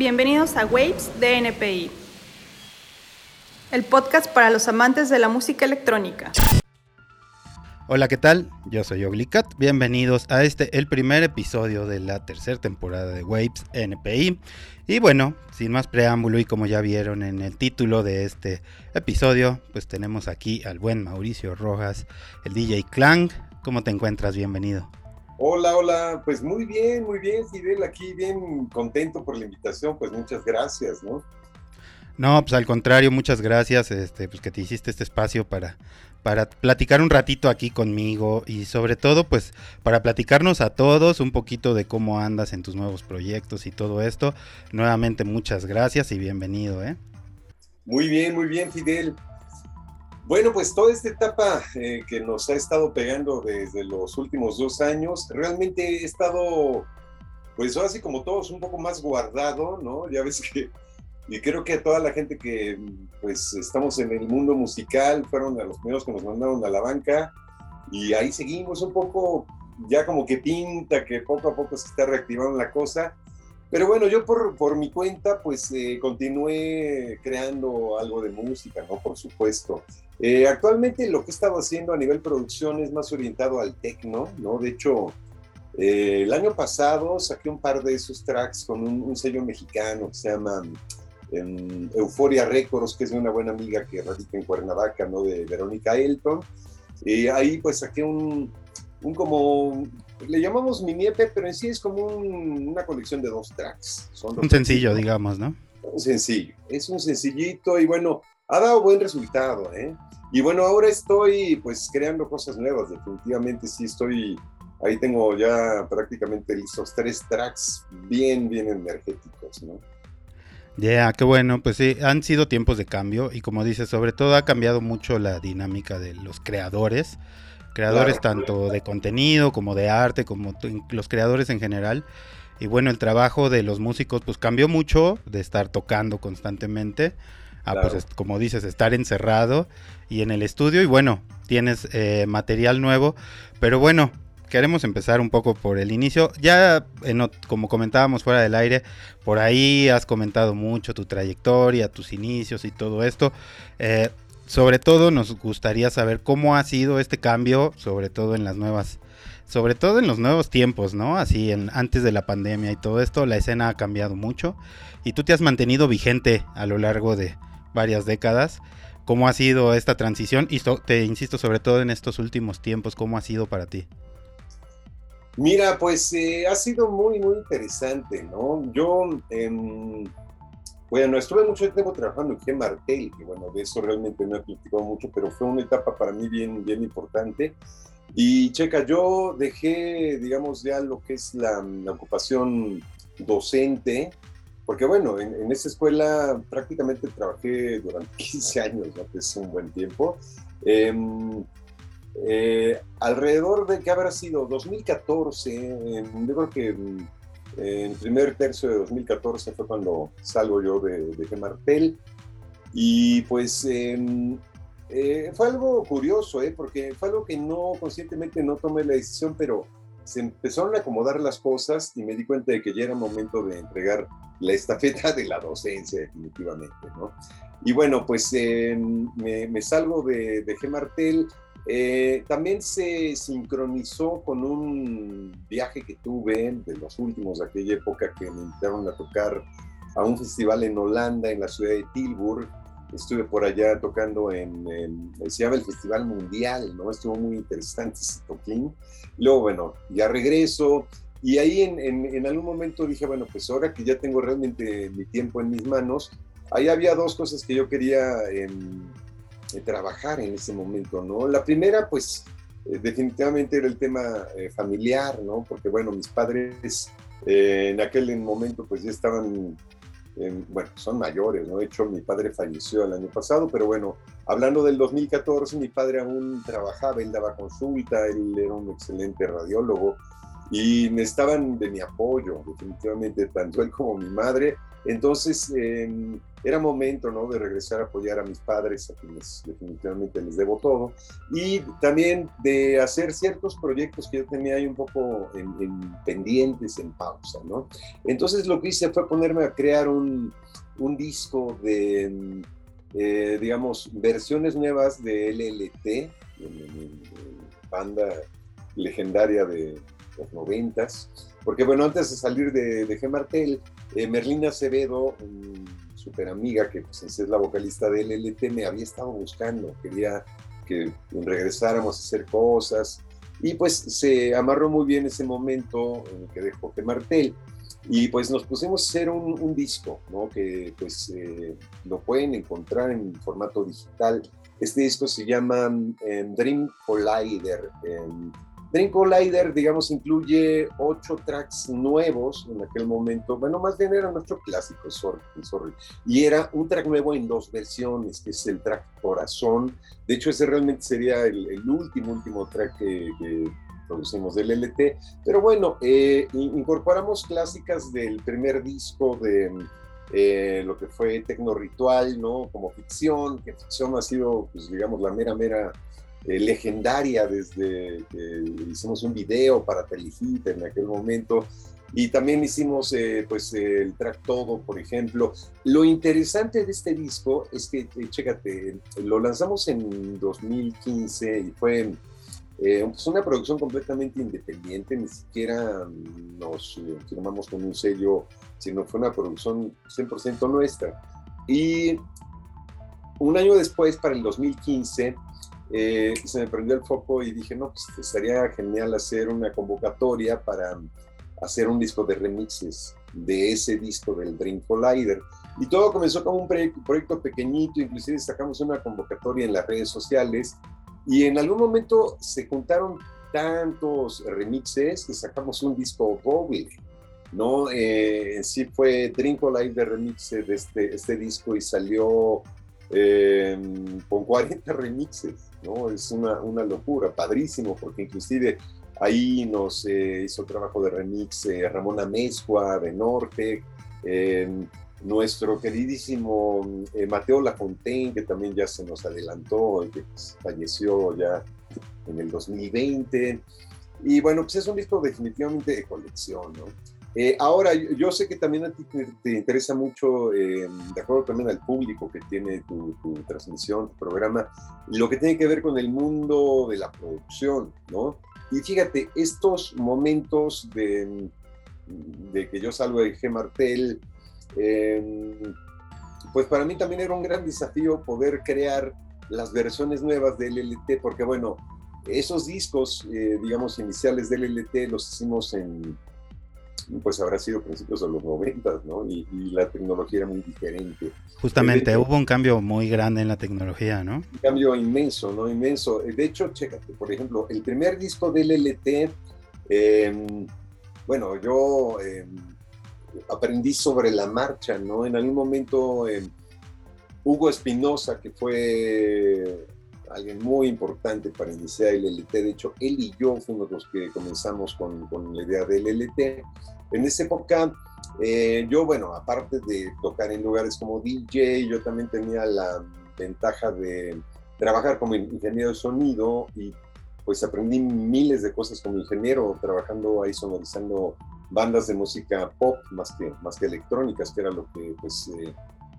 Bienvenidos a Waves de el podcast para los amantes de la música electrónica. Hola, ¿qué tal? Yo soy Oglicat. Bienvenidos a este, el primer episodio de la tercera temporada de Waves NPI. Y bueno, sin más preámbulo y como ya vieron en el título de este episodio, pues tenemos aquí al buen Mauricio Rojas, el DJ Clang. ¿Cómo te encuentras? Bienvenido. Hola, hola, pues muy bien, muy bien, Fidel, aquí bien contento por la invitación, pues muchas gracias, ¿no? No, pues al contrario, muchas gracias, este, pues que te hiciste este espacio para, para platicar un ratito aquí conmigo y sobre todo, pues, para platicarnos a todos un poquito de cómo andas en tus nuevos proyectos y todo esto. Nuevamente, muchas gracias y bienvenido, ¿eh? Muy bien, muy bien, Fidel. Bueno, pues toda esta etapa eh, que nos ha estado pegando desde los últimos dos años, realmente he estado, pues así como todos, un poco más guardado, ¿no? Ya ves que, y creo que toda la gente que pues estamos en el mundo musical fueron a los primeros que nos mandaron a la banca y ahí seguimos un poco, ya como que pinta que poco a poco se está reactivando la cosa pero bueno, yo por, por mi cuenta, pues eh, continué creando algo de música, ¿no? Por supuesto. Eh, actualmente lo que he estado haciendo a nivel producción es más orientado al techno, ¿no? De hecho, eh, el año pasado saqué un par de esos tracks con un, sello mexicano que se llama em, Euforia Records, que es de una buena amiga que radica en Cuernavaca, ¿no? De Verónica Elton. Y ahí pues saqué un, un como le llamamos mini EP, pero en sí es como una colección de dos tracks. un sencillo, digamos, ¿no? Un sencillo, es un sencillito y bueno, ha dado buen resultado, ¿eh? Y bueno, ahora estoy pues creando cosas nuevas, definitivamente sí estoy, ahí tengo ya prácticamente esos tres tracks bien, bien energéticos, ¿no? Ya, qué bueno, pues sí, han sido tiempos de cambio y como dices, sobre todo ha cambiado mucho la dinámica de los creadores creadores tanto de contenido como de arte, como los creadores en general. Y bueno, el trabajo de los músicos pues cambió mucho de estar tocando constantemente a pues como dices, estar encerrado y en el estudio y bueno, tienes eh, material nuevo, pero bueno, queremos empezar un poco por el inicio. Ya, como comentábamos fuera del aire, por ahí has comentado mucho tu trayectoria, tus inicios y todo esto. Eh, sobre todo nos gustaría saber cómo ha sido este cambio, sobre todo en las nuevas, sobre todo en los nuevos tiempos, ¿no? Así en antes de la pandemia y todo esto, la escena ha cambiado mucho y tú te has mantenido vigente a lo largo de varias décadas. ¿Cómo ha sido esta transición? Y te insisto, sobre todo en estos últimos tiempos, ¿cómo ha sido para ti? Mira, pues eh, ha sido muy, muy interesante, ¿no? Yo, em, bueno, estuve mucho tiempo trabajando en G. Martel, que bueno, de eso realmente no he platicado mucho, pero fue una etapa para mí bien, bien importante. Y checa, yo dejé, digamos, ya lo que es la, ocupación docente, porque bueno, en, en, esa escuela prácticamente trabajé durante 15 años, ¿no? que es un buen tiempo. Em, eh, alrededor de que habrá sido 2014, yo creo que en el primer tercio de 2014 fue cuando salgo yo de, de Gemartel y pues em, eh, fue algo curioso, ¿eh? porque fue algo que no conscientemente no tomé la decisión, pero se empezaron a acomodar las cosas y me di cuenta de que ya era momento de entregar la estafeta de la docencia definitivamente, ¿no? Y bueno, pues em, me, salgo de, de Gemartel eh, también se sincronizó con un viaje que tuve de los últimos de aquella época que me invitaron a tocar a un festival en Holanda, en la ciudad de Tilburg. Estuve por allá tocando en, se llama el Festival Mundial, ¿no? Estuvo muy interesante ese toquín. Luego, bueno, ya regreso y ahí en, en, algún momento dije, bueno, pues ahora que ya tengo realmente mi tiempo en mis manos, ahí había dos cosas que yo quería em, trabajar en ese momento, ¿no? La primera, pues, eh, definitivamente era el tema eh, familiar, ¿no? Porque, bueno, mis padres eh, en aquel momento, pues, ya estaban, bueno, son mayores, ¿no? De hecho, mi padre falleció el año pasado, pero bueno, hablando del 2014, mi padre aún trabajaba, él daba consulta, él era un excelente radiólogo y necesitaban de mi apoyo, definitivamente, tanto él como mi madre, Entonces, em, era momento, ¿no? De regresar a apoyar a mis padres, a quienes definitivamente les debo todo, y también de hacer ciertos proyectos que yo tenía ahí un poco en, pendientes, en pausa, ¿no? Entonces, lo que hice fue ponerme a crear un, un disco de, eh, digamos, versiones nuevas de LLT, banda legendaria de los noventas, porque bueno, antes de salir de, de G. Martel, eh, Merlina Acevedo, súper amiga que pues, es la vocalista del LLT, me había estado buscando, quería que regresáramos a hacer cosas, y pues se amarró muy bien ese momento en el que dejó G. Martel. Y pues nos pusimos a hacer un, disco, ¿no? Que pues eh, lo pueden encontrar en formato digital. Este disco se llama eh, Dream Collider. Dream Collider, digamos, incluye ocho tracks nuevos en aquel momento. Bueno, más bien era nuestro clásico, sorry, sorry. Y era un track nuevo en dos versiones, que es el track Corazón. De hecho, ese realmente sería el, último, último track que, producimos del LT. Pero bueno, eh, incorporamos clásicas del primer disco de eh, lo que fue Tecno Ritual, ¿no? Como ficción, que ficción ha sido, pues digamos, la mera, mera eh, legendaria desde que hicimos un video para Telehit en aquel momento. Y también hicimos pues el track todo, por ejemplo. Lo interesante de este disco es que, chécate, lo lanzamos en 2015 y fue eh, es una producción completamente independiente, ni siquiera nos eh, firmamos con un sello, sino fue una producción 100% nuestra. Y un año después, para el 2015, eh, se me prendió el foco y dije, no, pues estaría genial hacer una convocatoria para hacer un disco de remixes de ese disco del Dream Collider. Y todo comenzó como un proyecto pequeñito, inclusive sacamos una convocatoria en las redes sociales y en algún momento se juntaron tantos remixes que sacamos un disco doble, ¿no? Eh, sí fue Live de remix de este, este disco y salió em, con 40 remixes, ¿no? Es una, una, locura, padrísimo, porque inclusive ahí nos eh, hizo trabajo de remix eh, Amezcua de Norte, em, nuestro queridísimo eh, Mateo Lafontaine, que también ya se nos adelantó, que pues, falleció ya en el 2020. Y bueno, pues es un disco definitivamente de colección, ¿no? Eh, ahora, yo sé que también a ti te, interesa mucho, eh, de acuerdo también al público que tiene tu, transmisión, tu programa, lo que tiene que ver con el mundo de la producción, ¿no? Y fíjate, estos momentos de, de que yo salgo de G. Martel, Em, pues para mí también era un gran desafío poder crear las versiones nuevas del LLT, porque bueno, esos discos, eh, digamos, iniciales del LLT los hicimos en, pues habrá sido principios de los 90, ¿no? Y, la tecnología era muy diferente. Justamente, hubo un cambio muy grande en la tecnología, ¿no? Un cambio inmenso, ¿no? Inmenso. De hecho, chécate, por ejemplo, el primer disco del LLT, em, bueno, yo... Em, aprendí sobre la marcha, ¿no? En algún momento eh, Hugo Espinosa, que fue alguien muy importante para iniciar el LT, de hecho, él y yo fuimos los que comenzamos con, con la idea del LT. En esa época, eh, yo, bueno, aparte de tocar en lugares como DJ, yo también tenía la ventaja de trabajar como ingeniero de sonido y pues aprendí miles de cosas como ingeniero, trabajando ahí sonorizando bandas de música pop más que, más que electrónicas, que era lo que pues, eh,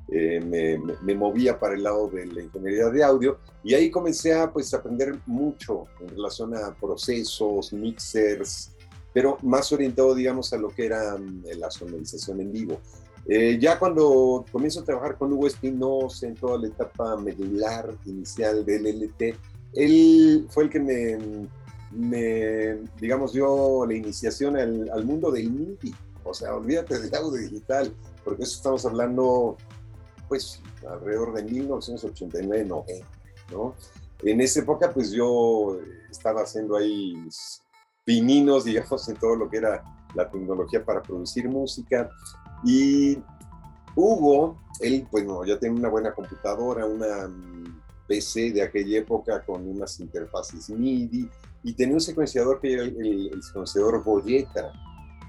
eh, me, movía para el lado de la ingeniería de audio. Y ahí comencé a pues, aprender mucho en relación a procesos, mixers, pero más orientado, digamos, a lo que era mm, la sonorización en vivo. Eh, ya cuando comienzo a trabajar con Hugo Espinosa en toda la etapa medular inicial del LT, él fue el que me me, digamos, dio la iniciación al, mundo del MIDI. O sea, olvídate del audio digital, porque eso estamos hablando, pues, alrededor de 1989, 90, ¿no? En esa época, pues yo estaba haciendo ahí pininos, digamos, en todo lo que era la tecnología para producir música. Y Hugo, él, pues, no, ya tenía una buena computadora, una PC de aquella época con unas interfaces MIDI, y tenía un secuenciador que era el, secuenciador Boyeta,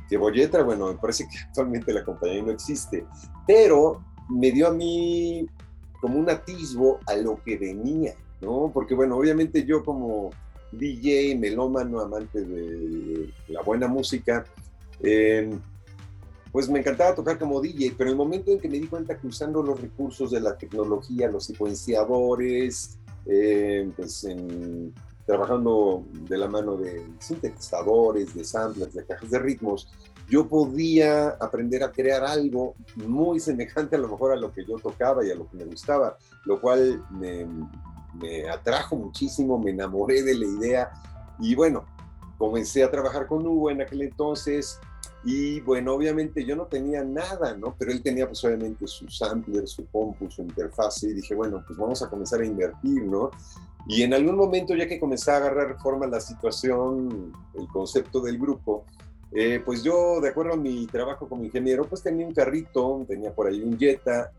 que Boyetra, bueno, me parece que actualmente la compañía no existe, pero me dio a mí como un atisbo a lo que venía, ¿no? Porque bueno, obviamente yo como DJ, melómano, amante de la buena música, eh, pues me encantaba tocar como DJ, pero el momento en que me di cuenta que usando los recursos de la tecnología, los secuenciadores, eh, pues trabajando de la mano de sintetizadores, de samplers, de cajas de ritmos, yo podía aprender a crear algo muy semejante a lo mejor a lo que yo tocaba y a lo que me gustaba, lo cual me, me atrajo muchísimo, me enamoré de la idea y bueno, comencé a trabajar con Hugo en aquel entonces, y bueno, obviamente yo no tenía nada, ¿no? Pero él tenía pues obviamente su sampler, su compu, su interfaz y dije, bueno, pues vamos a comenzar a invertir, ¿no? Y en algún momento, ya que comenzaba a agarrar forma la situación, el concepto del grupo, eh, pues yo, de acuerdo a mi trabajo como ingeniero, pues tenía un carrito, tenía por ahí un Jetta,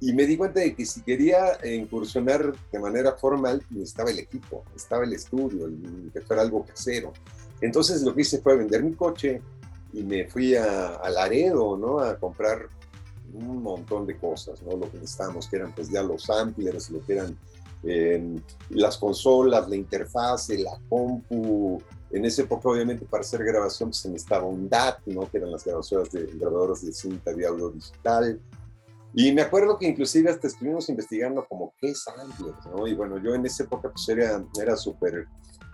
y me di cuenta de que si quería incursionar de manera formal, estaba el equipo, estaba el estudio, que fuera algo casero. Entonces lo que hice fue vender mi coche, y me fui a, Laredo, ¿no? A comprar un montón de cosas, ¿no? Lo que necesitábamos, que eran pues ya los samplers, lo que eran em, las consolas, la interfase, la compu. En esa época, obviamente, para hacer grabación pues, se necesitaba un DAT, ¿no? Que eran las grabadoras de, grabadoras de cinta de audio digital. Y me acuerdo que inclusive hasta estuvimos investigando como qué samplers, ¿no? Y bueno, yo en esa época pues era, era súper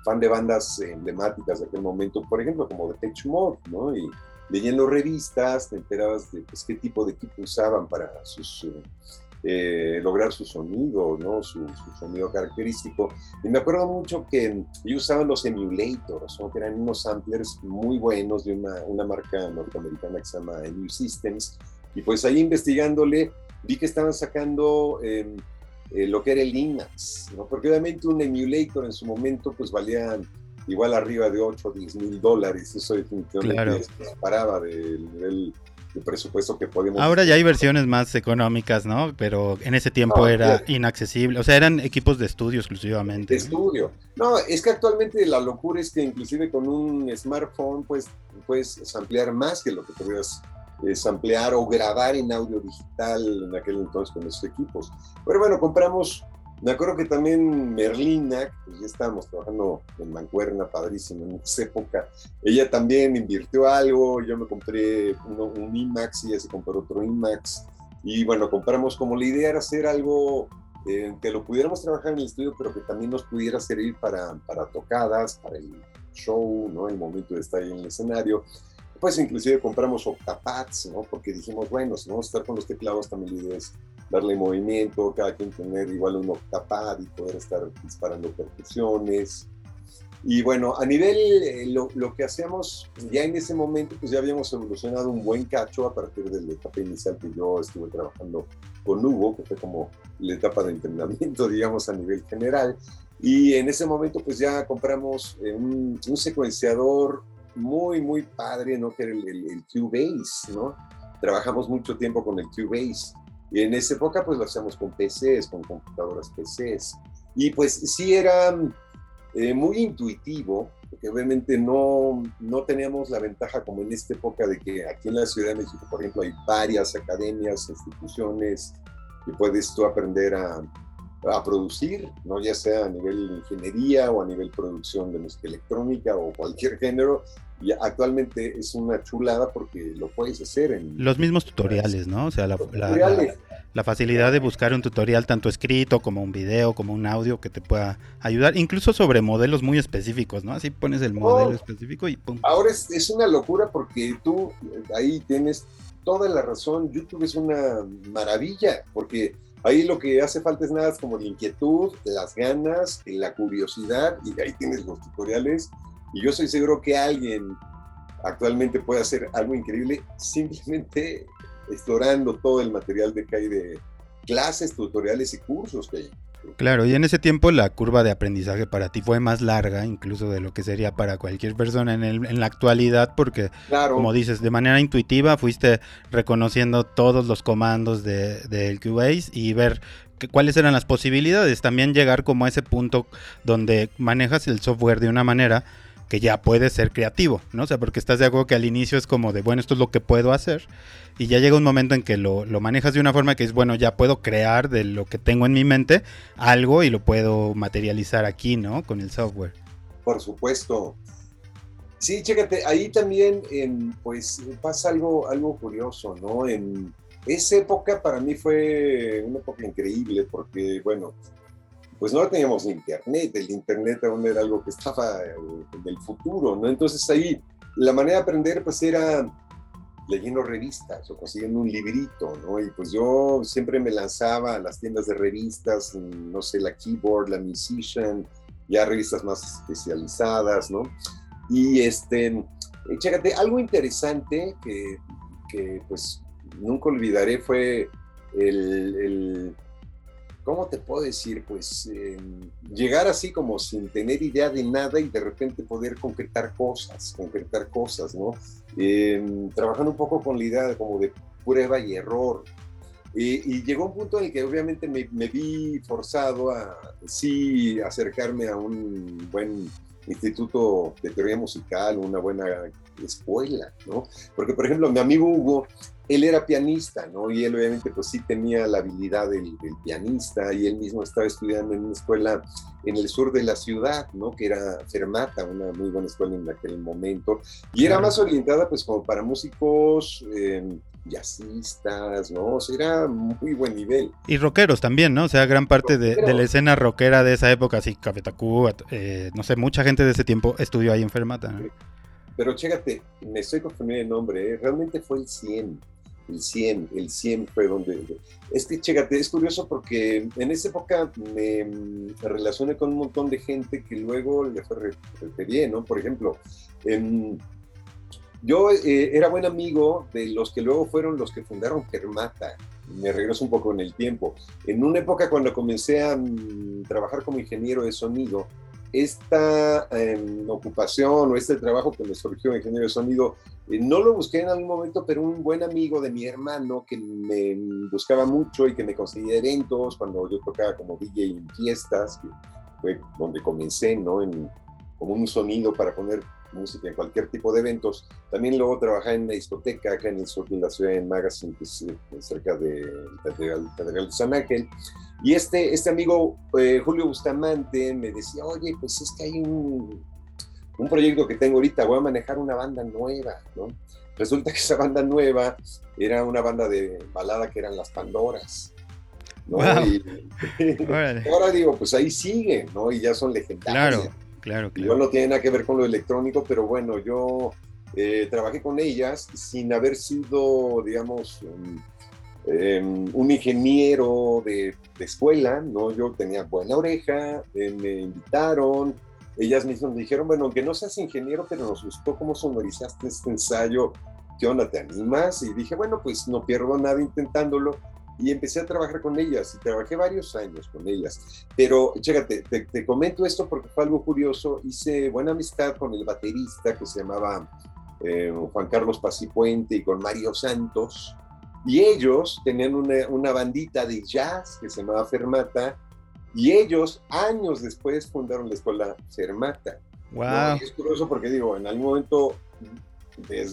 fan de bandas emblemáticas de aquel momento, por ejemplo, como The Tech Mod, ¿no? Y leyendo revistas te enterabas de pues, qué tipo de equipo usaban para sus, eh, lograr su sonido, ¿no? Su, sonido característico. Y me acuerdo mucho que ellos usaban los emulators, ¿no? que eran unos samplers muy buenos de una, una marca norteamericana que se llama New Systems. Y pues ahí investigándole, vi que estaban sacando... Eh, eh, lo que era el IMAX, ¿no? porque obviamente un emulator en su momento pues valía igual arriba de 8 o 10 mil dólares, eso definitivamente claro. paraba del nivel de presupuesto que podíamos... Ahora ya hay versiones más económicas, ¿no? Pero en ese tiempo era inaccesible, o sea, eran equipos de estudio exclusivamente. De estudio. No, es que actualmente la locura es que inclusive con un smartphone pues puedes ampliar más que lo que podías es ampliar o grabar en audio digital en aquel entonces con esos equipos. Pero bueno, compramos, me acuerdo que también Merlina, pues ya estábamos trabajando en Mancuerna, padrísimo en esa época, ella también invirtió algo, yo me compré un IMAX y ella se compró otro IMAX, y bueno, compramos como la idea era hacer algo eh, que lo pudiéramos trabajar en el estudio, pero que también nos pudiera servir para, para tocadas, para el show, ¿no? El momento de estar ahí en el escenario pues inclusive compramos octapads, ¿no? Porque dijimos, bueno, si vamos a estar con los teclados, también la idea es darle movimiento, cada quien tener igual un octapad y poder estar disparando percusiones. Y bueno, a nivel, eh, lo, lo, que hacíamos ya en ese momento, pues ya habíamos evolucionado un buen cacho a partir de la etapa inicial que yo estuve trabajando con Hugo, que fue como la etapa de entrenamiento, digamos, a nivel general. Y en ese momento, pues ya compramos eh, un, un secuenciador muy, muy padre, ¿no? Que era el, el, Cubase, ¿no? Trabajamos mucho tiempo con el Cubase. Y en esa época, pues lo hacíamos con PCs, con computadoras PCs. Y pues sí era eh, muy intuitivo, porque obviamente no, no teníamos la ventaja como en esta época de que aquí en la Ciudad de México, por ejemplo, hay varias academias, instituciones, y puedes tú aprender a, a producir, ¿no? ya sea a nivel ingeniería o a nivel producción de música electrónica o cualquier género. Y actualmente es una chulada porque lo puedes hacer en... Los mismos tutoriales, ¿no? O sea, la, la, facilidad de buscar un tutorial tanto escrito como un video, como un audio que te pueda ayudar, incluso sobre modelos muy específicos, ¿no? Así pones el modelo oh. específico y ¡pum! Ahora es, es una locura porque tú ahí tienes toda la razón. YouTube es una maravilla porque Ahí lo que hace falta es nada como la inquietud, las ganas, la curiosidad, y ahí tienes los tutoriales. Y yo soy seguro que alguien actualmente puede hacer algo increíble simplemente explorando todo el material de que hay de clases, tutoriales y cursos que hay. Claro, y en ese tiempo la curva de aprendizaje para ti fue más larga, incluso de lo que sería para cualquier persona en, el, en la actualidad, porque, como dices, de manera intuitiva fuiste reconociendo todos los comandos del de, Cubase y ver cuáles eran las posibilidades. También llegar como a ese punto donde manejas el software de una manera que ya puedes ser creativo, ¿no? O sea, porque estás de acuerdo que al inicio es como de, bueno, esto es lo que puedo hacer, y ya llega un momento en que lo, lo manejas de una forma que es, bueno, ya puedo crear de lo que tengo en mi mente algo y lo puedo materializar aquí, ¿no? Con el software. Por supuesto. Sí, chécate, ahí también pues pasa algo, algo curioso, ¿no? En esa época para mí fue una época increíble porque, bueno, pues no teníamos internet, el internet aún era algo que estaba en el futuro, ¿no? Entonces ahí la manera de aprender pues era leyendo revistas o consiguiendo un librito, ¿no? Y pues yo siempre me lanzaba a las tiendas de revistas, no sé, la Keyboard, la Musician, ya revistas más especializadas, ¿no? Y este, chécate, algo interesante que, que pues nunca olvidaré fue el, ¿cómo te puedo decir? Pues em, llegar así como sin tener idea de nada y de repente poder concretar cosas, concretar cosas, ¿no? Em, trabajando un poco con la idea como de prueba y error, y, llegó un punto en el que obviamente me, vi forzado a sí acercarme a un buen instituto de teoría musical, una buena escuela, ¿no? Porque, por ejemplo, mi amigo Hugo, él era pianista, ¿no? Y él obviamente pues sí tenía la habilidad del, pianista y él mismo estaba estudiando en una escuela en el sur de la ciudad, ¿no? Que era Fermata, una muy buena escuela en aquel momento. Y era más orientada pues como para músicos... Eh, jazzistas, ¿no? O sea, era muy buen nivel. Y rockeros también, ¿no? O sea, gran parte de, la escena rockera de esa época, así, Café Tacuba, eh, no sé, mucha gente de ese tiempo estudió ahí en Fermata. Pero chécate, me estoy confundiendo el nombre, ¿eh? realmente fue el 100. El 100, el 100 fue donde... Es que, chécate, es curioso porque en esa época me, relacioné con un montón de gente que luego le fue referí, ¿no? Por ejemplo, en yo eh, era buen amigo de los que luego fueron los que fundaron Germata. Me regreso un poco en el tiempo. En una época cuando comencé a mm, trabajar como ingeniero de sonido, esta em, ocupación o este trabajo que me surgió de ingeniero de sonido, eh, no lo busqué en algún momento, pero un buen amigo de mi hermano que me buscaba mucho y que me conseguía eventos cuando yo tocaba como DJ en fiestas, que fue donde comencé, ¿no? En, como un sonido para poner música en cualquier tipo de eventos. También luego trabajé en la discoteca acá en el sur de la ciudad, en Magazine, que es eh, cerca de la Catedral de San Ángel. Y este, este amigo, eh, Julio Bustamante, me decía, oye, pues es que hay un, un proyecto que tengo ahorita, voy a manejar una banda nueva, ¿no? Resulta que esa banda nueva era una banda de balada que eran las Pandoras. ¿no? Y, ahora digo, pues ahí siguen, ¿no? Y ya son legendarias. Claro. Claro, Igual no tiene nada que ver con lo electrónico, pero bueno, yo eh, trabajé con ellas sin haber sido, digamos, em, un, ingeniero de, escuela, ¿no? Yo tenía buena oreja, eh, me invitaron, ellas mismas me dijeron, bueno, aunque no seas ingeniero, pero nos gustó cómo sonorizaste este ensayo, ¿qué onda, te animas? Y dije, bueno, pues no pierdo nada intentándolo y empecé a trabajar con ellas y trabajé varios años con ellas. Pero, chécate, te, comento esto porque fue algo curioso. Hice buena amistad con el baterista que se llamaba eh, Juan Carlos Pacipuente y con Mario Santos. Y ellos tenían una, una bandita de jazz que se llamaba Fermata. Y ellos, años después, fundaron la escuela Fermata. Wow. es curioso porque digo, en algún momento,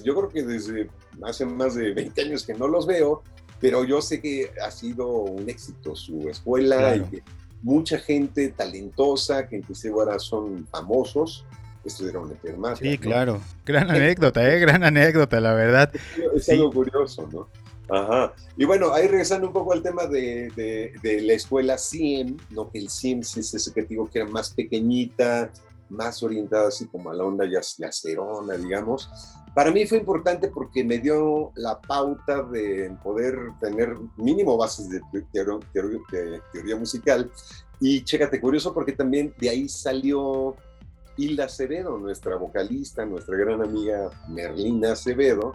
yo creo que desde hace más de 20 años que no los veo, pero yo sé que ha sido un éxito su escuela y que mucha gente talentosa, que inclusive ahora son famosos, estudiaron en Sí, claro. Gran anécdota, ¿eh? Gran anécdota, la verdad. Es algo curioso, ¿no? Ajá. Y bueno, ahí regresando un poco al tema de, de, la escuela CIEM, ¿no? Que el CIEM sí es ese que digo que era más pequeñita, más orientada así como a la onda yacerona, digamos. Para mí fue importante porque me dio la pauta de poder tener mínimo bases de teoría, musical. Y chécate, curioso porque también de ahí salió Hilda Acevedo, nuestra vocalista, nuestra gran amiga Merlina Acevedo.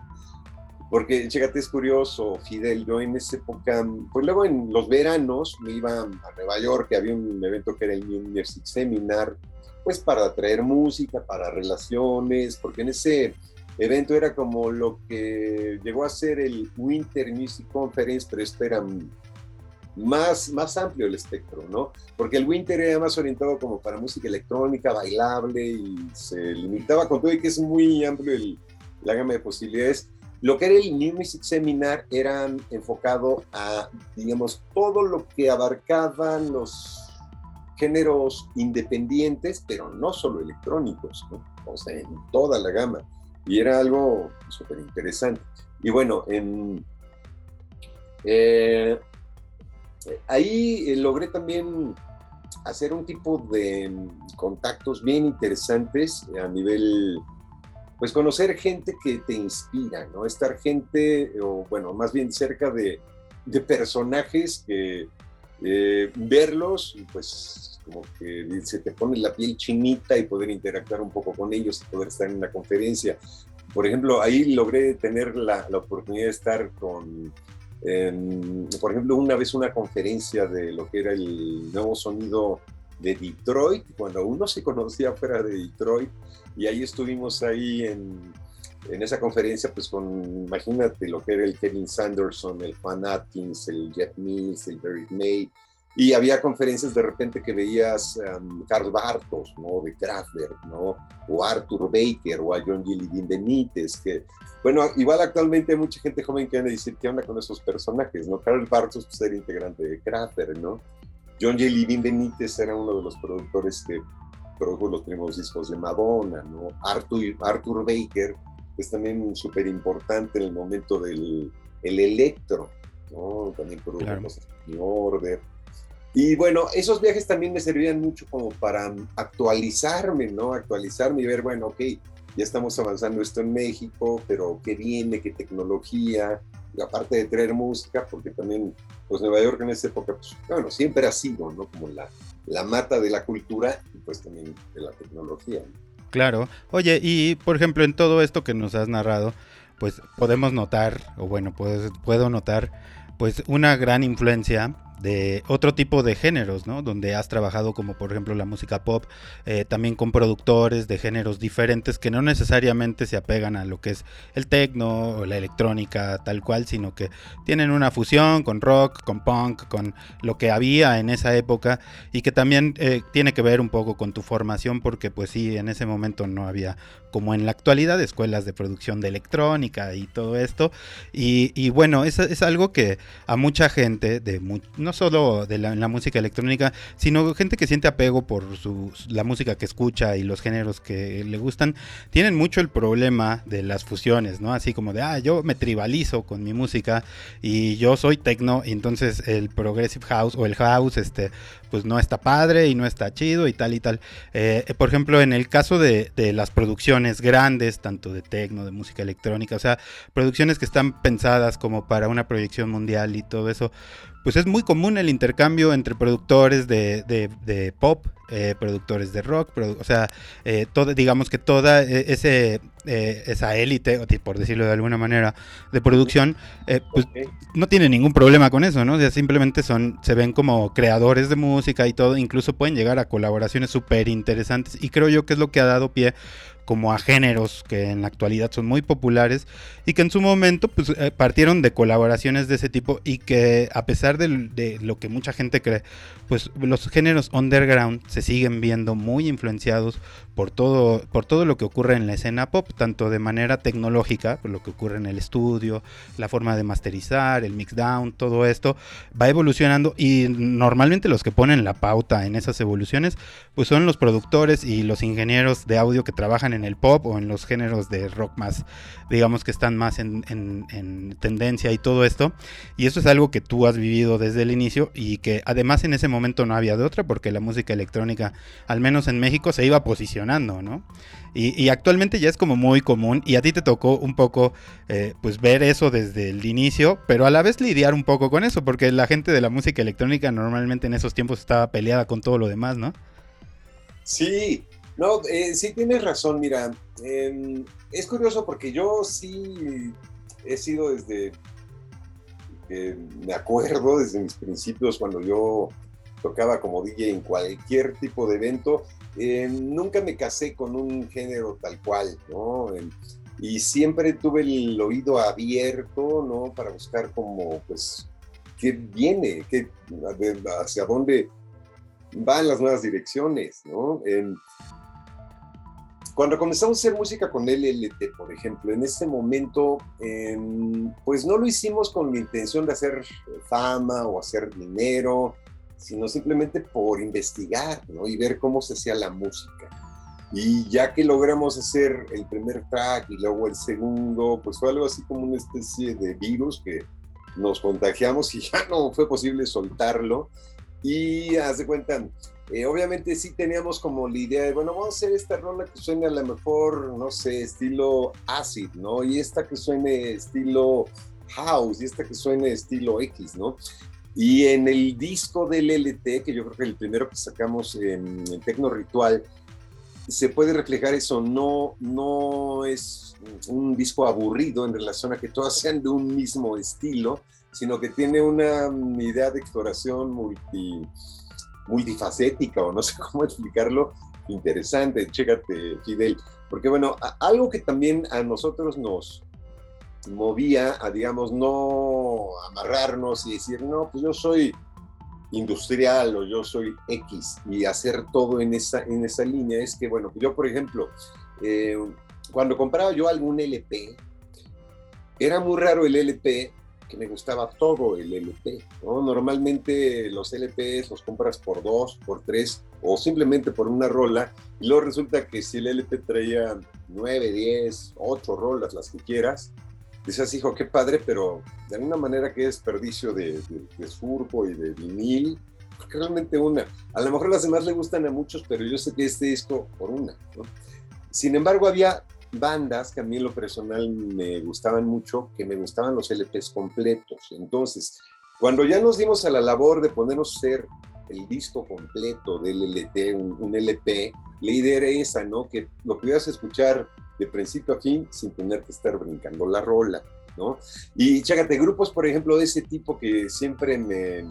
Porque, chécate, es curioso, Fidel, yo en esa época, pues luego en los veranos me iba a Nueva York, que había un evento que era el Music Seminar, pues para traer música, para relaciones, porque en ese evento era como lo que llegó a ser el Winter Music Conference, pero esto era más, más amplio el espectro, ¿no? Porque el Winter era más orientado como para música electrónica, bailable y se limitaba con todo y que es muy amplio la gama de posibilidades. Lo que era el New Music Seminar era enfocado a, digamos, todo lo que abarcaban los géneros independientes, pero no solo electrónicos, ¿no? o sea, en toda la gama. Y era algo súper interesante. Y bueno, en, eh, ahí eh, logré también hacer un tipo de contactos bien interesantes a nivel, pues conocer gente que te inspira, ¿no? Estar gente, o bueno, más bien cerca de, de personajes que eh, verlos, pues como que se te pone la piel chinita y poder interactuar un poco con ellos y poder estar en la conferencia. Por ejemplo, ahí logré tener la, la oportunidad de estar con por ejemplo, una vez una conferencia de lo que era el nuevo sonido de Detroit, cuando aún no se conocía fuera de Detroit, y ahí estuvimos ahí en, en esa conferencia, pues con, imagínate lo que era el Kevin Sanderson, el Juan Atkins, el Jeff Mills, el Derek May, y había conferencias de repente que veías um, Carl Bartos, ¿no? De Kraftwerk, ¿no? O Arthur Baker, o a John Gilligan Benítez, que, bueno, igual actualmente hay mucha gente joven que viene a decir qué onda con esos personajes, ¿no? Carl Bartos pues, era integrante de Kraftwerk, ¿no? John Gilligan Benítez era uno de los productores que produjo los primeros discos de Madonna, ¿no? Arthur, Arthur Baker, es también súper importante en el momento del el electro, ¿no? También produjo claro. New Order y bueno, esos viajes también me servían mucho como para actualizarme, ¿no? Actualizarme y ver, bueno, ok, ya estamos avanzando esto en México, pero ¿qué viene? ¿Qué tecnología? Y aparte de traer música, porque también, pues Nueva York en esa época, pues, bueno, siempre ha sido, ¿no? Como la, la mata de la cultura y pues también de la tecnología. Claro. Oye, y por ejemplo, en todo esto que nos has narrado, pues podemos notar, o bueno, pues, puedo notar, pues una gran influencia de otro tipo de géneros, ¿no? Donde has trabajado como por ejemplo la música pop, eh, también con productores de géneros diferentes que no necesariamente se apegan a lo que es el techno o la electrónica tal cual, sino que tienen una fusión con rock, con punk, con lo que había en esa época y que también eh, tiene que ver un poco con tu formación porque pues sí, en ese momento no había como en la actualidad escuelas de producción de electrónica y todo esto y, bueno, es, es algo que a mucha gente de no solo de la, música electrónica, sino gente que siente apego por su, la música que escucha y los géneros que le gustan, tienen mucho el problema de las fusiones, ¿no? Así como de, ah, yo me tribalizo con mi música y yo soy techno, y entonces el progressive house o el house, este, pues no está padre y no está chido y tal y tal. Eh, por ejemplo, en el caso de, de, las producciones grandes, tanto de techno, de música electrónica, o sea, producciones que están pensadas como para una proyección mundial y todo eso, pues es muy común el intercambio entre productores de, pop, eh, productores de rock, o sea, eh, todo, digamos que toda eh, ese, esa élite, por decirlo de alguna manera, de producción, pues no tiene ningún problema con eso, ¿no? O sea, simplemente son, se ven como creadores de música y todo, incluso pueden llegar a colaboraciones súper interesantes y creo yo que es lo que ha dado pie como a géneros que en la actualidad son muy populares y que en su momento pues, eh, partieron de colaboraciones de ese tipo y que a pesar de, de, lo que mucha gente cree, pues los géneros underground se siguen viendo muy influenciados por todo, por todo lo que ocurre en la escena pop, tanto de manera tecnológica, por lo que ocurre en el estudio, la forma de masterizar, el mixdown, todo esto va evolucionando y normalmente los que ponen la pauta en esas evoluciones pues son los productores y los ingenieros de audio que trabajan en el pop o en los géneros de rock más, digamos que están más en, en tendencia y todo esto. Y eso es algo que tú has vivido desde el inicio y que además en ese momento no había de otra porque la música electrónica, al menos en México, se iba posicionando, ¿no? Y, actualmente ya es como muy común y a ti te tocó un poco eh, pues ver eso desde el inicio, pero a la vez lidiar un poco con eso, porque la gente de la música electrónica normalmente en esos tiempos estaba peleada con todo lo demás, ¿no? Sí, no, eh, sí tienes razón, mira, em, es curioso porque yo sí he sido desde que me acuerdo, desde mis principios, cuando yo tocaba como DJ en cualquier tipo de evento, eh, nunca me casé con un género tal cual, ¿no? y siempre tuve el oído abierto, ¿no? Para buscar como, pues, qué viene, qué, hacia dónde van las nuevas direcciones, ¿no? Cuando comenzamos a hacer música con LLT, por ejemplo, en ese momento, em, pues no lo hicimos con la intención de hacer fama o hacer dinero, sino simplemente por investigar ¿no? y ver cómo se hacía la música. Y ya que logramos hacer el primer track y luego el segundo, pues fue algo así como una especie de virus que nos contagiamos y ya no fue posible soltarlo. Y haz de cuenta, eh, obviamente sí teníamos como la idea de, bueno, vamos a hacer esta rola que suene a lo mejor, no sé, estilo acid, ¿no? Y esta que suene estilo house, y esta que suene estilo X, ¿no? Y en el disco del LT, que yo creo que el primero que sacamos en, en Tecno Ritual, se puede reflejar eso, no, no es un disco aburrido en relación a que todas sean de un mismo estilo, sino que tiene una idea de exploración multi multifacética o no sé cómo explicarlo, interesante, chécate Fidel, porque bueno, algo que también a nosotros nos movía a, digamos, no amarrarnos y decir, no, pues yo soy industrial o yo soy X y hacer todo en esa, en esa línea, es que, bueno, yo, por ejemplo, eh, cuando compraba yo algún LP, era muy raro el LP que me gustaba todo el LP. ¿no? Normalmente los LPs los compras por dos, por tres o simplemente por una rola y luego resulta que si el LP traía nueve, diez, ocho rolas, las que quieras, dices, hijo, qué padre, pero de alguna manera qué desperdicio de, de, surco y de vinil, porque realmente una. A lo mejor las demás le gustan a muchos, pero yo sé que este disco por una. ¿no? Sin embargo, había bandas que a mí en lo personal me gustaban mucho, que me gustaban los LPs completos. Entonces, cuando ya nos dimos a la labor de ponernos hacer el disco completo del LT, un, LP, la idea era esa, ¿no? Que lo pudieras escuchar de principio a fin sin tener que estar brincando la rola, ¿no? Y chécate, grupos, por ejemplo, de ese tipo que siempre me,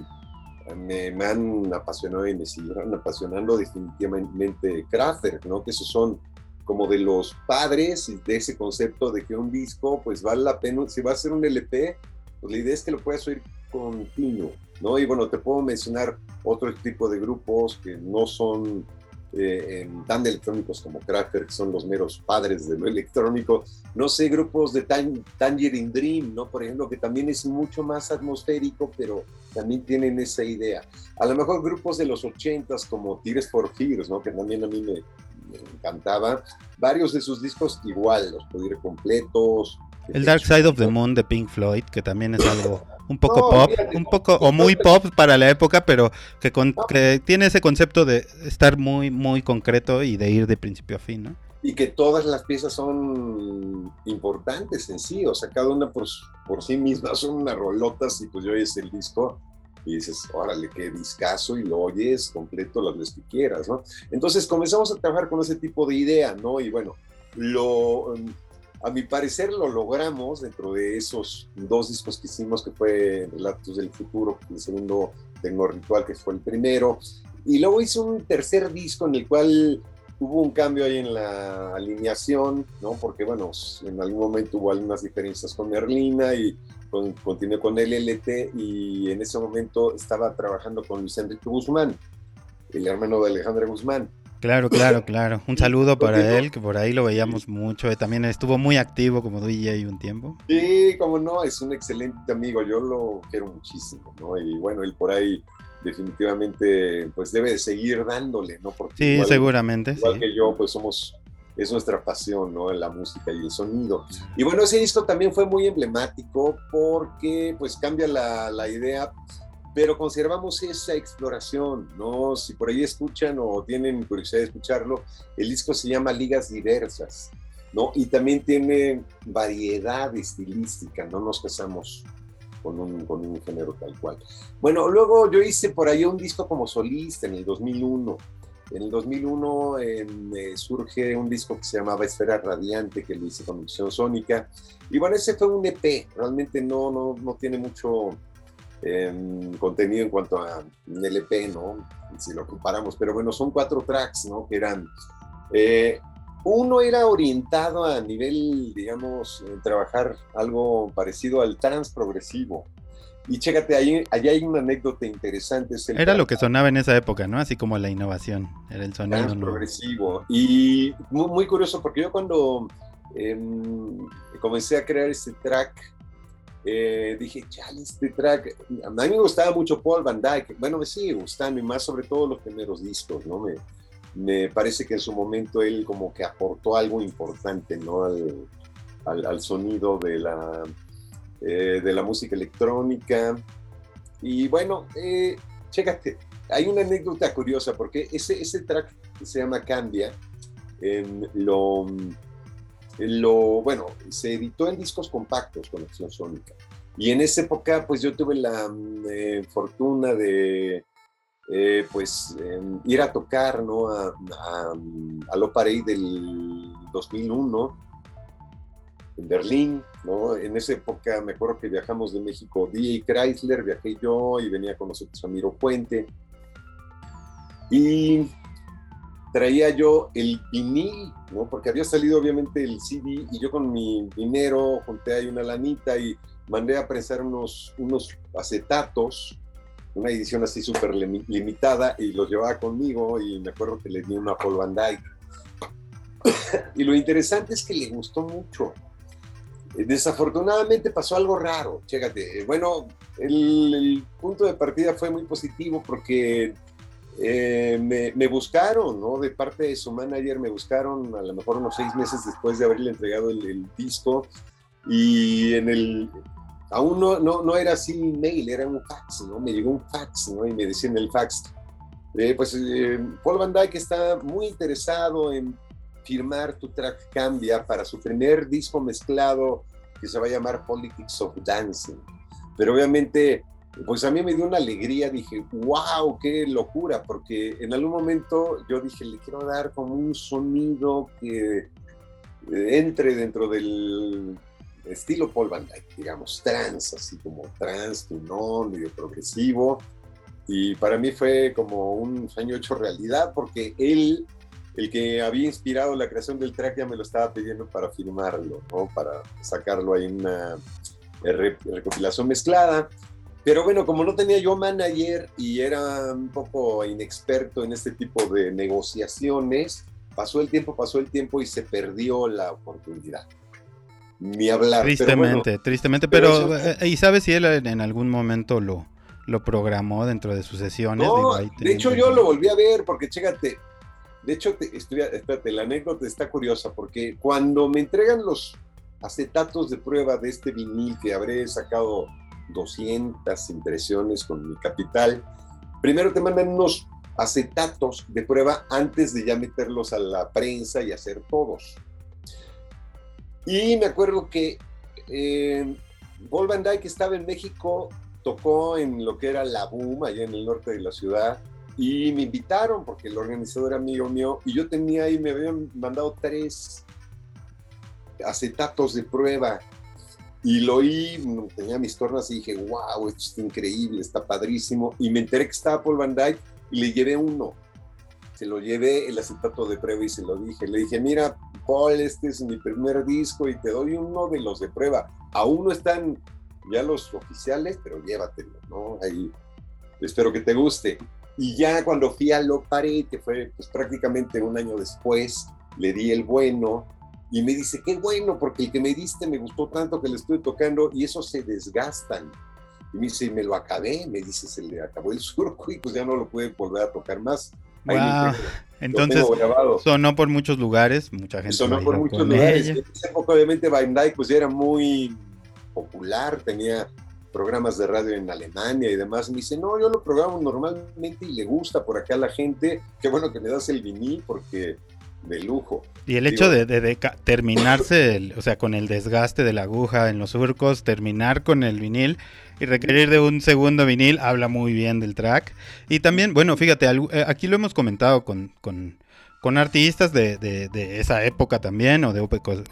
me, han apasionado y me siguen apasionando definitivamente Kraftwerk, ¿no? Que esos son como de los padres de ese concepto de que un disco, pues vale la pena, si va a ser un LP, pues la idea es que lo puedas oír continuo, ¿no? Y bueno, te puedo mencionar otro tipo de grupos que no son eh, tan electrónicos como Cracker, que son los meros padres de lo electrónico. No sé, grupos de Tangerine Dream, ¿no? Por ejemplo, que también es mucho más atmosférico, pero también tienen esa idea. A lo mejor grupos de los ochentas como Tears for Fears, ¿no? Que también a mí me, encantaba. Varios de sus discos igual, los pude ir completos. El Dark Side of the Moon de Pink Floyd, que también es algo un poco pop, un poco o muy pop para la época, pero que, que, tiene ese concepto de estar muy muy concreto y de ir de principio a fin, ¿no? Y que todas las piezas son importantes en sí, o sea, cada una por, por sí misma son unas rolotas y pues yo oyes el disco y dices, órale, qué discazo, y lo oyes completo las veces que quieras, ¿no? Entonces comenzamos a trabajar con ese tipo de idea, ¿no? Y bueno, lo, a mi parecer lo logramos dentro de esos dos discos que hicimos, que fue Relatos del Futuro, el segundo Tecno Ritual, que fue el primero, y luego hice un tercer disco en el cual hubo un cambio ahí en la alineación, ¿no? Porque, bueno, en algún momento hubo algunas diferencias con Merlina y continué con el LT y en ese momento estaba trabajando con Luis Enrique Guzmán, el hermano de Alejandra Guzmán. Claro, claro, claro. Un saludo para él, que por ahí lo veíamos mucho. Eh, también estuvo muy activo como DJ un tiempo. Sí, como no, es un excelente amigo. Yo lo quiero muchísimo, ¿no? Y bueno, él por ahí definitivamente pues debe de seguir dándole, ¿no? Porque sí, seguramente. Igual que yo, pues somos es nuestra pasión, ¿no? La música y el sonido. Y bueno, ese disco también fue muy emblemático porque pues cambia la, la idea, pero conservamos esa exploración, ¿no? Si por ahí escuchan o tienen curiosidad de escucharlo, el disco se llama Ligas Diversas, ¿no? Y también tiene variedad estilística, no nos casamos con un, con un género tal cual. Bueno, luego yo hice por ahí un disco como solista en el 2001 en el 2001 surge un disco que se llamaba Esfera Radiante, que lo hice con Misión Sónica. Y bueno, ese fue un EP, realmente no, no, no tiene mucho em, contenido en cuanto a un LP, ¿no? Si lo comparamos, pero bueno, son cuatro tracks, ¿no? Que eran... Eh, uno era orientado a nivel, digamos, trabajar algo parecido al trans progresivo. Y chécate, ahí, allá hay una anécdota interesante. era lo que sonaba en esa época, ¿no? Así como la innovación, era el sonido. progresivo. Y muy, curioso, porque yo cuando em, comencé a crear este track, eh, dije, ya, este track, a mí me gustaba mucho Paul Van Dyke, bueno, me sigue gustando, y más sobre todo los primeros discos, ¿no? Me, me parece que en su momento él como que aportó algo importante, ¿no? Al, al, sonido de la, eh, de la música electrónica. Y bueno, eh, chécate, hay una anécdota curiosa porque ese, ese track que se llama Cambia, lo, lo, bueno, se editó en discos compactos con acción sónica. Y en esa época, pues yo tuve la eh, fortuna de, eh, pues, em, ir a tocar, ¿no? A, a, a Lo del 2001 en Berlín, ¿no? En esa época me acuerdo que viajamos de México, DJ Chrysler, viajé yo y venía con nosotros Ramiro Puente. Y traía yo el vinil, ¿no? Porque había salido obviamente el CD y yo con mi dinero junté ahí una lanita y mandé a prensar unos, unos acetatos, una edición así súper limitada y los llevaba conmigo y me acuerdo que le di una Paul Van Dyke. y lo interesante es que le gustó mucho. Desafortunadamente pasó algo raro, chécate. Bueno, el, punto de partida fue muy positivo porque eh, me, buscaron, ¿no? De parte de su manager me buscaron a lo mejor unos seis meses después de haberle entregado el, disco y en el... Aún no, era así mail, era un fax, ¿no? Me llegó un fax, ¿no? Y me decían el fax, eh, pues eh, Paul Van Dyke está muy interesado en firmar tu track Cambia para su primer disco mezclado que se va a llamar Politics of Dancing. Pero obviamente, pues a mí me dio una alegría, dije, wow, qué locura, porque en algún momento yo dije, le quiero dar como un sonido que eh, entre dentro del estilo Paul Van Dyke, digamos, trans, así como trans, tunón, medio progresivo. Y para mí fue como un sueño hecho realidad, porque él el que había inspirado la creación del track ya me lo estaba pidiendo para firmarlo, ¿no? para sacarlo ahí en una recopilación mezclada. Pero bueno, como no tenía yo manager y era un poco inexperto en este tipo de negociaciones, pasó el tiempo, pasó el tiempo y se perdió la oportunidad. Ni hablar. Tristemente, tristemente. Pero, eh, ¿y sabes si él en algún momento lo, lo programó dentro de sus sesiones? No, de hecho yo lo volví a ver porque, chécate, de hecho, espérate, la anécdota está curiosa porque cuando me entregan los acetatos de prueba de este vinil que habré sacado 200 impresiones con mi capital, primero te mandan unos acetatos de prueba antes de ya meterlos a la prensa y hacer todos. Y me acuerdo que eh, Van Dyke estaba en México, tocó en lo que era la Boom, allá en el norte de la ciudad, y me invitaron porque el organizador era amigo mío y yo tenía ahí, me habían mandado tres acetatos de prueba y lo oí, tenía mis tornas y dije, wow, esto está increíble, está padrísimo. Y me enteré que estaba Paul Van Dyke y le llevé uno. Se lo llevé el acetato de prueba y se lo dije. Le dije, mira, Paul, este es mi primer disco y te doy uno de los de prueba. Aún no están ya los oficiales, pero llévatelo, ¿no? Ahí espero que te guste. Y ya cuando fui a Lo Paré, que fue pues, prácticamente un año después, le di el bueno y me dice, qué bueno, porque el que me diste me gustó tanto que le estoy tocando y eso se desgastan. Y me dice, me lo acabé, me dice, se le acabó el surco y pues ya no lo puede volver a tocar más. Entonces, sonó por muchos lugares, mucha gente. Sonó por muchos lugares. En esa época, obviamente, Van Dyke pues era muy popular, tenía programas de radio en Alemania y demás. Me dice, no, yo lo programo normalmente y le gusta por acá a la gente. Qué bueno que me das el vinil porque de lujo. Y el hecho de, terminarse, o sea, con el desgaste de la aguja en los surcos, terminar con el vinil y requerir de un segundo vinil, habla muy bien del track. Y también, bueno, fíjate, eh, aquí lo hemos comentado con, con, con artistas de, de, esa época también, o de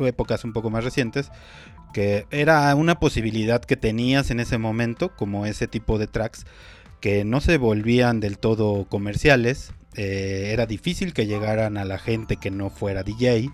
épocas un poco más recientes, que era una posibilidad que tenías en ese momento, como ese tipo de tracks que no se volvían del todo comerciales, eh, era difícil que llegaran a la gente que no fuera DJ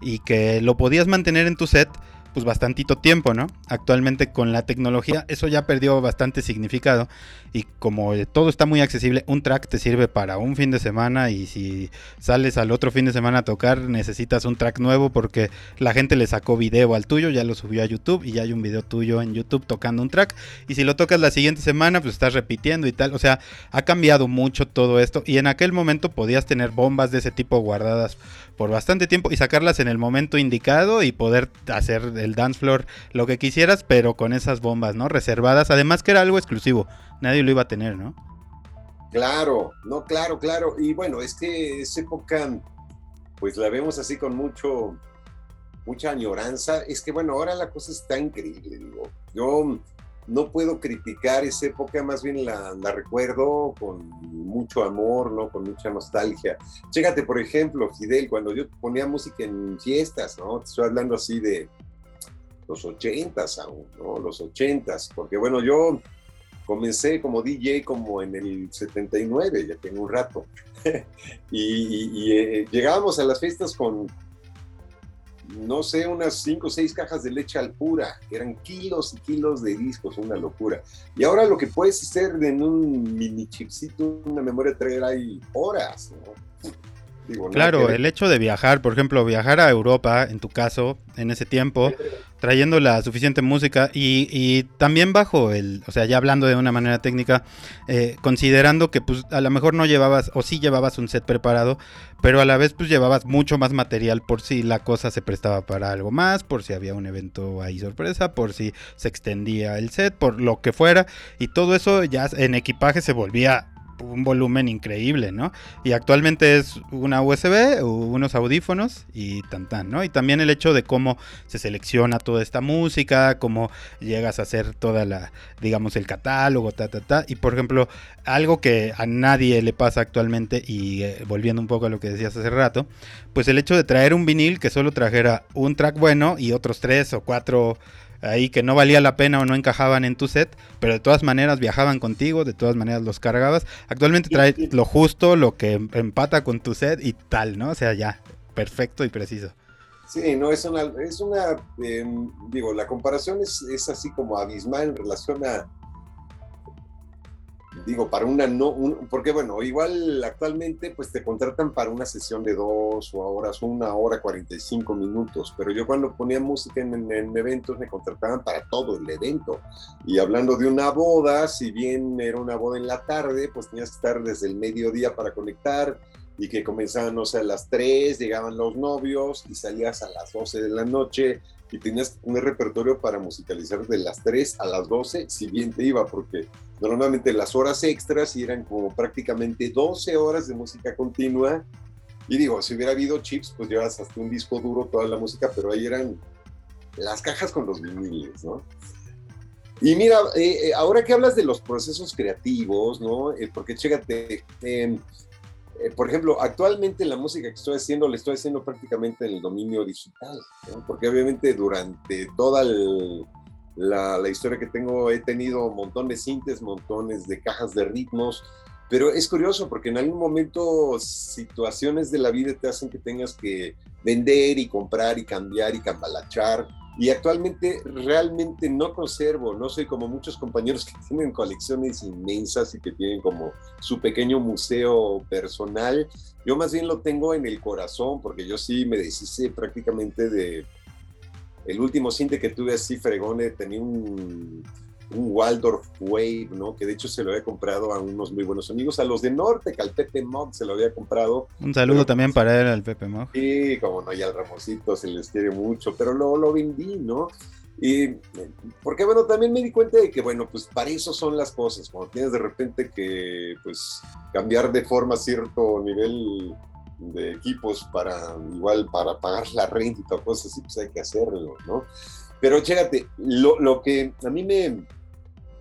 y que lo podías mantener en tu set pues bastantito tiempo, ¿no? Actualmente con la tecnología eso ya perdió bastante significado y como todo está muy accesible, un track te sirve para un fin de semana y si sales al otro fin de semana a tocar necesitas un track nuevo porque la gente le sacó video al tuyo, ya lo subió a YouTube y ya hay un video tuyo en YouTube tocando un track y si lo tocas la siguiente semana pues estás repitiendo y tal, o sea, ha cambiado mucho todo esto y en aquel momento podías tener bombas de ese tipo guardadas por bastante tiempo y sacarlas en el momento indicado y poder hacer el dance floor lo que quisieras, pero con esas bombas, ¿no? Reservadas, además que era algo exclusivo, nadie lo iba a tener, ¿no? Claro, no, claro, claro. Y bueno, es que esa época, pues la vemos así con mucho, mucha añoranza. Es que bueno, ahora la cosa está increíble, digo. Yo no puedo criticar esa época, más bien la, recuerdo con mucho amor, ¿no? Con mucha nostalgia. Chécate, por ejemplo, Fidel, cuando yo ponía música en fiestas, ¿no? Te estoy hablando así de los ochentas aún, ¿no? Los ochentas, porque bueno, yo comencé como DJ como en el 79, ya tengo un rato, y, eh, llegábamos a las fiestas con no sé, unas 5 o 6 cajas de leche al pura, eran kilos y kilos de discos, una locura. Y ahora lo que puedes hacer en un mini chipcito, una memoria traer hay horas, ¿no? Claro, el hecho de viajar, por ejemplo, viajar a Europa, en tu caso, en ese tiempo, trayendo la suficiente música y, también bajo el, o sea, ya hablando de una manera técnica, eh, considerando que pues a lo mejor no llevabas, o sí llevabas un set preparado, pero a la vez pues llevabas mucho más material por si la cosa se prestaba para algo más, por si había un evento ahí sorpresa, por si se extendía el set, por lo que fuera, y todo eso ya en equipaje se volvía un volumen increíble, ¿no? Y actualmente es una USB, unos audífonos y tan tan, ¿no? Y también el hecho de cómo se selecciona toda esta música, cómo llegas a hacer toda la, digamos, el catálogo, ta, ta, ta. Y por ejemplo, algo que a nadie le pasa actualmente, y eh, volviendo un poco a lo que decías hace rato, pues el hecho de traer un vinil que solo trajera un track bueno y otros tres o cuatro ahí que no valía la pena o no encajaban en tu set, pero de todas maneras viajaban contigo, de todas maneras los cargabas. Actualmente trae lo justo, lo que empata con tu set y tal, ¿no? O sea, ya, perfecto y preciso. Sí, no, es una, es una em, digo, la comparación es, es así como abismal en relación a, digo, para una no, porque bueno, igual actualmente pues te contratan para una sesión de dos o horas, una hora 45 minutos, pero yo cuando ponía música en, eventos me contrataban para todo el evento. Y hablando de una boda, si bien era una boda en la tarde, pues tenías que estar desde el mediodía para conectar y que comenzaban, no sé, a las 3, llegaban los novios y salías a las 12 de la noche y tenías un repertorio para musicalizar de las 3 a las 12, si bien te iba, porque normalmente las horas extras eran como prácticamente 12 horas de música continua. Y digo, si hubiera habido chips, pues llevas hasta un disco duro toda la música, pero ahí eran las cajas con los viniles, ¿no? Y mira, eh, eh, ahora que hablas de los procesos creativos, ¿no? Eh, porque chécate, em, eh, por ejemplo, actualmente la música que estoy haciendo la estoy haciendo prácticamente en el dominio digital, porque obviamente durante toda la, la, historia que tengo he tenido montones de montones de cajas de ritmos, pero es curioso porque en algún momento situaciones de la vida te hacen que tengas que vender y comprar y cambiar y cambalachar y actualmente realmente no conservo, no soy como muchos compañeros que tienen colecciones inmensas y que tienen como su pequeño museo personal. Yo más bien lo tengo en el corazón porque yo sí me deshice prácticamente de... El último cinte que tuve así fregone tenía un un Waldorf Wave, ¿no? Que de hecho se lo había comprado a unos muy buenos amigos, a los de Norte, que al Pepe Mog se lo había comprado. Un saludo también para él, al Pepe Mog. Sí, como no, y al Ramosito se les quiere mucho, pero luego lo vendí, ¿no? Y porque bueno, también me di cuenta de que bueno, pues para eso son las cosas, cuando tienes de repente que pues cambiar de forma cierto nivel de equipos para igual para pagar la renta y cosas así, pues hay que hacerlo, ¿no? Pero chécate, lo, lo que a mí me,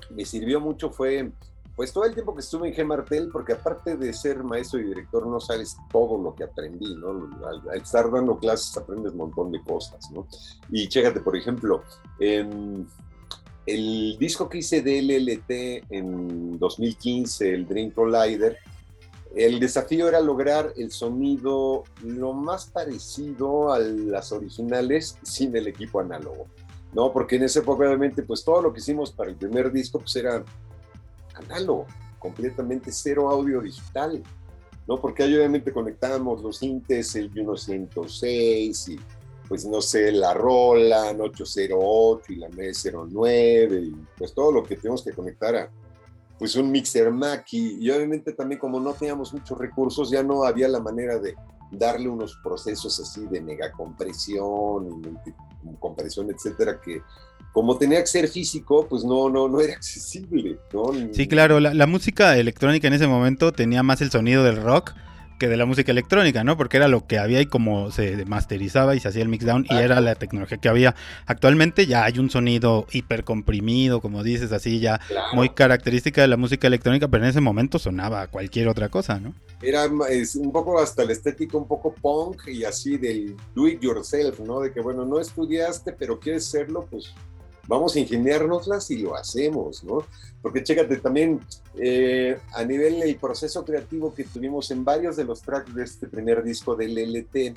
me sirvió mucho fue, pues todo el tiempo que estuve en G. Martel, porque aparte de ser maestro y director, no sabes todo lo que aprendí, ¿no? Al, estar dando clases aprendes un montón de cosas, ¿no? Y chécate, por ejemplo, el disco que hice de LLT en 2015, el Dream Collider, el desafío era lograr el sonido lo más parecido a las originales sin el equipo análogo. ¿No? Porque en esa época, obviamente, pues todo lo que hicimos para el primer disco, pues era análogo, completamente cero audio digital, ¿no? Porque ahí obviamente conectábamos los sintes, el 106 y pues no sé, la Roland 808 y la 909 y pues todo lo que tenemos que conectar a pues un mixer Mac y, obviamente también como no teníamos muchos recursos ya no había la manera de darle unos procesos así de mega compresión etcétera, que como tenía que ser físico, pues no, no, no era accesible. Sí, claro, la, la, música electrónica en ese momento tenía más el sonido del rock que de la música electrónica, ¿no? Porque era lo que había y como se masterizaba y se hacía el mixdown y era la tecnología que había. Actualmente ya hay un sonido hiper comprimido, como dices, así ya muy característica de la música electrónica, pero en ese momento sonaba cualquier otra cosa, ¿no? Era un poco hasta la estética, un poco punk y así del do it yourself, ¿no? De que, bueno, no estudiaste, pero quieres serlo, pues vamos a ingeniárnoslas y lo hacemos, ¿no? Porque chécate también eh, a nivel del proceso creativo que tuvimos en varios de los tracks de este primer disco del LT,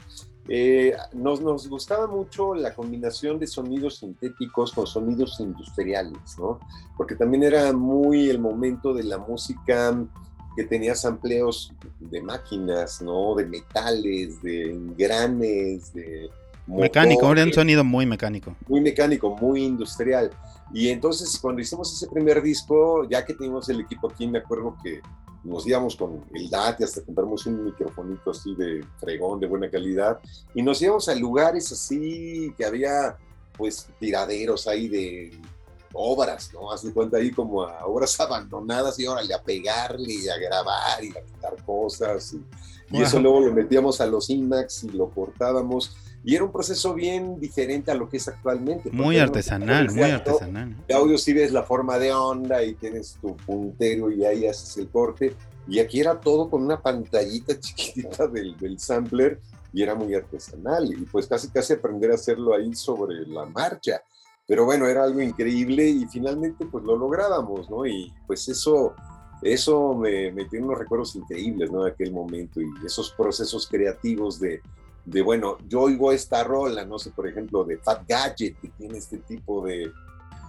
eh, nos, gustaba mucho la combinación de sonidos sintéticos con sonidos industriales, ¿no? Porque también era muy el momento de la música que tenía sampleos de máquinas, ¿no? De metales, de engranes, de Mecánico, era un sonido muy mecánico. Muy mecánico, muy industrial. Y entonces cuando hicimos ese primer disco, ya que teníamos el equipo aquí, me acuerdo que nos íbamos con el DAT y hasta compramos un microfonito así de fregón, de buena calidad, y nos íbamos a lugares así que había pues tiraderos ahí de obras, ¿no? Haz de cuenta ahí como a obras abandonadas y órale a pegarle y a grabar y a quitar cosas. Y, y eso luego lo metíamos a los IMAX y lo cortábamos y era un proceso bien diferente a lo que es actualmente. Muy artesanal, muy artesanal. De audio sí ves la forma de onda y tienes tu puntero y ahí haces el corte. Y aquí era todo con una pantallita chiquitita del, del sampler y era muy artesanal. Y pues casi casi aprender a hacerlo ahí sobre la marcha. Pero bueno, era algo increíble y finalmente pues lo lográbamos, ¿no? Y pues eso, eso me, me tiene unos recuerdos increíbles, ¿no? De aquel momento y esos procesos creativos de, de, bueno, yo oigo esta rola, no sé, por ejemplo, de Fat Gadget, que tiene este tipo de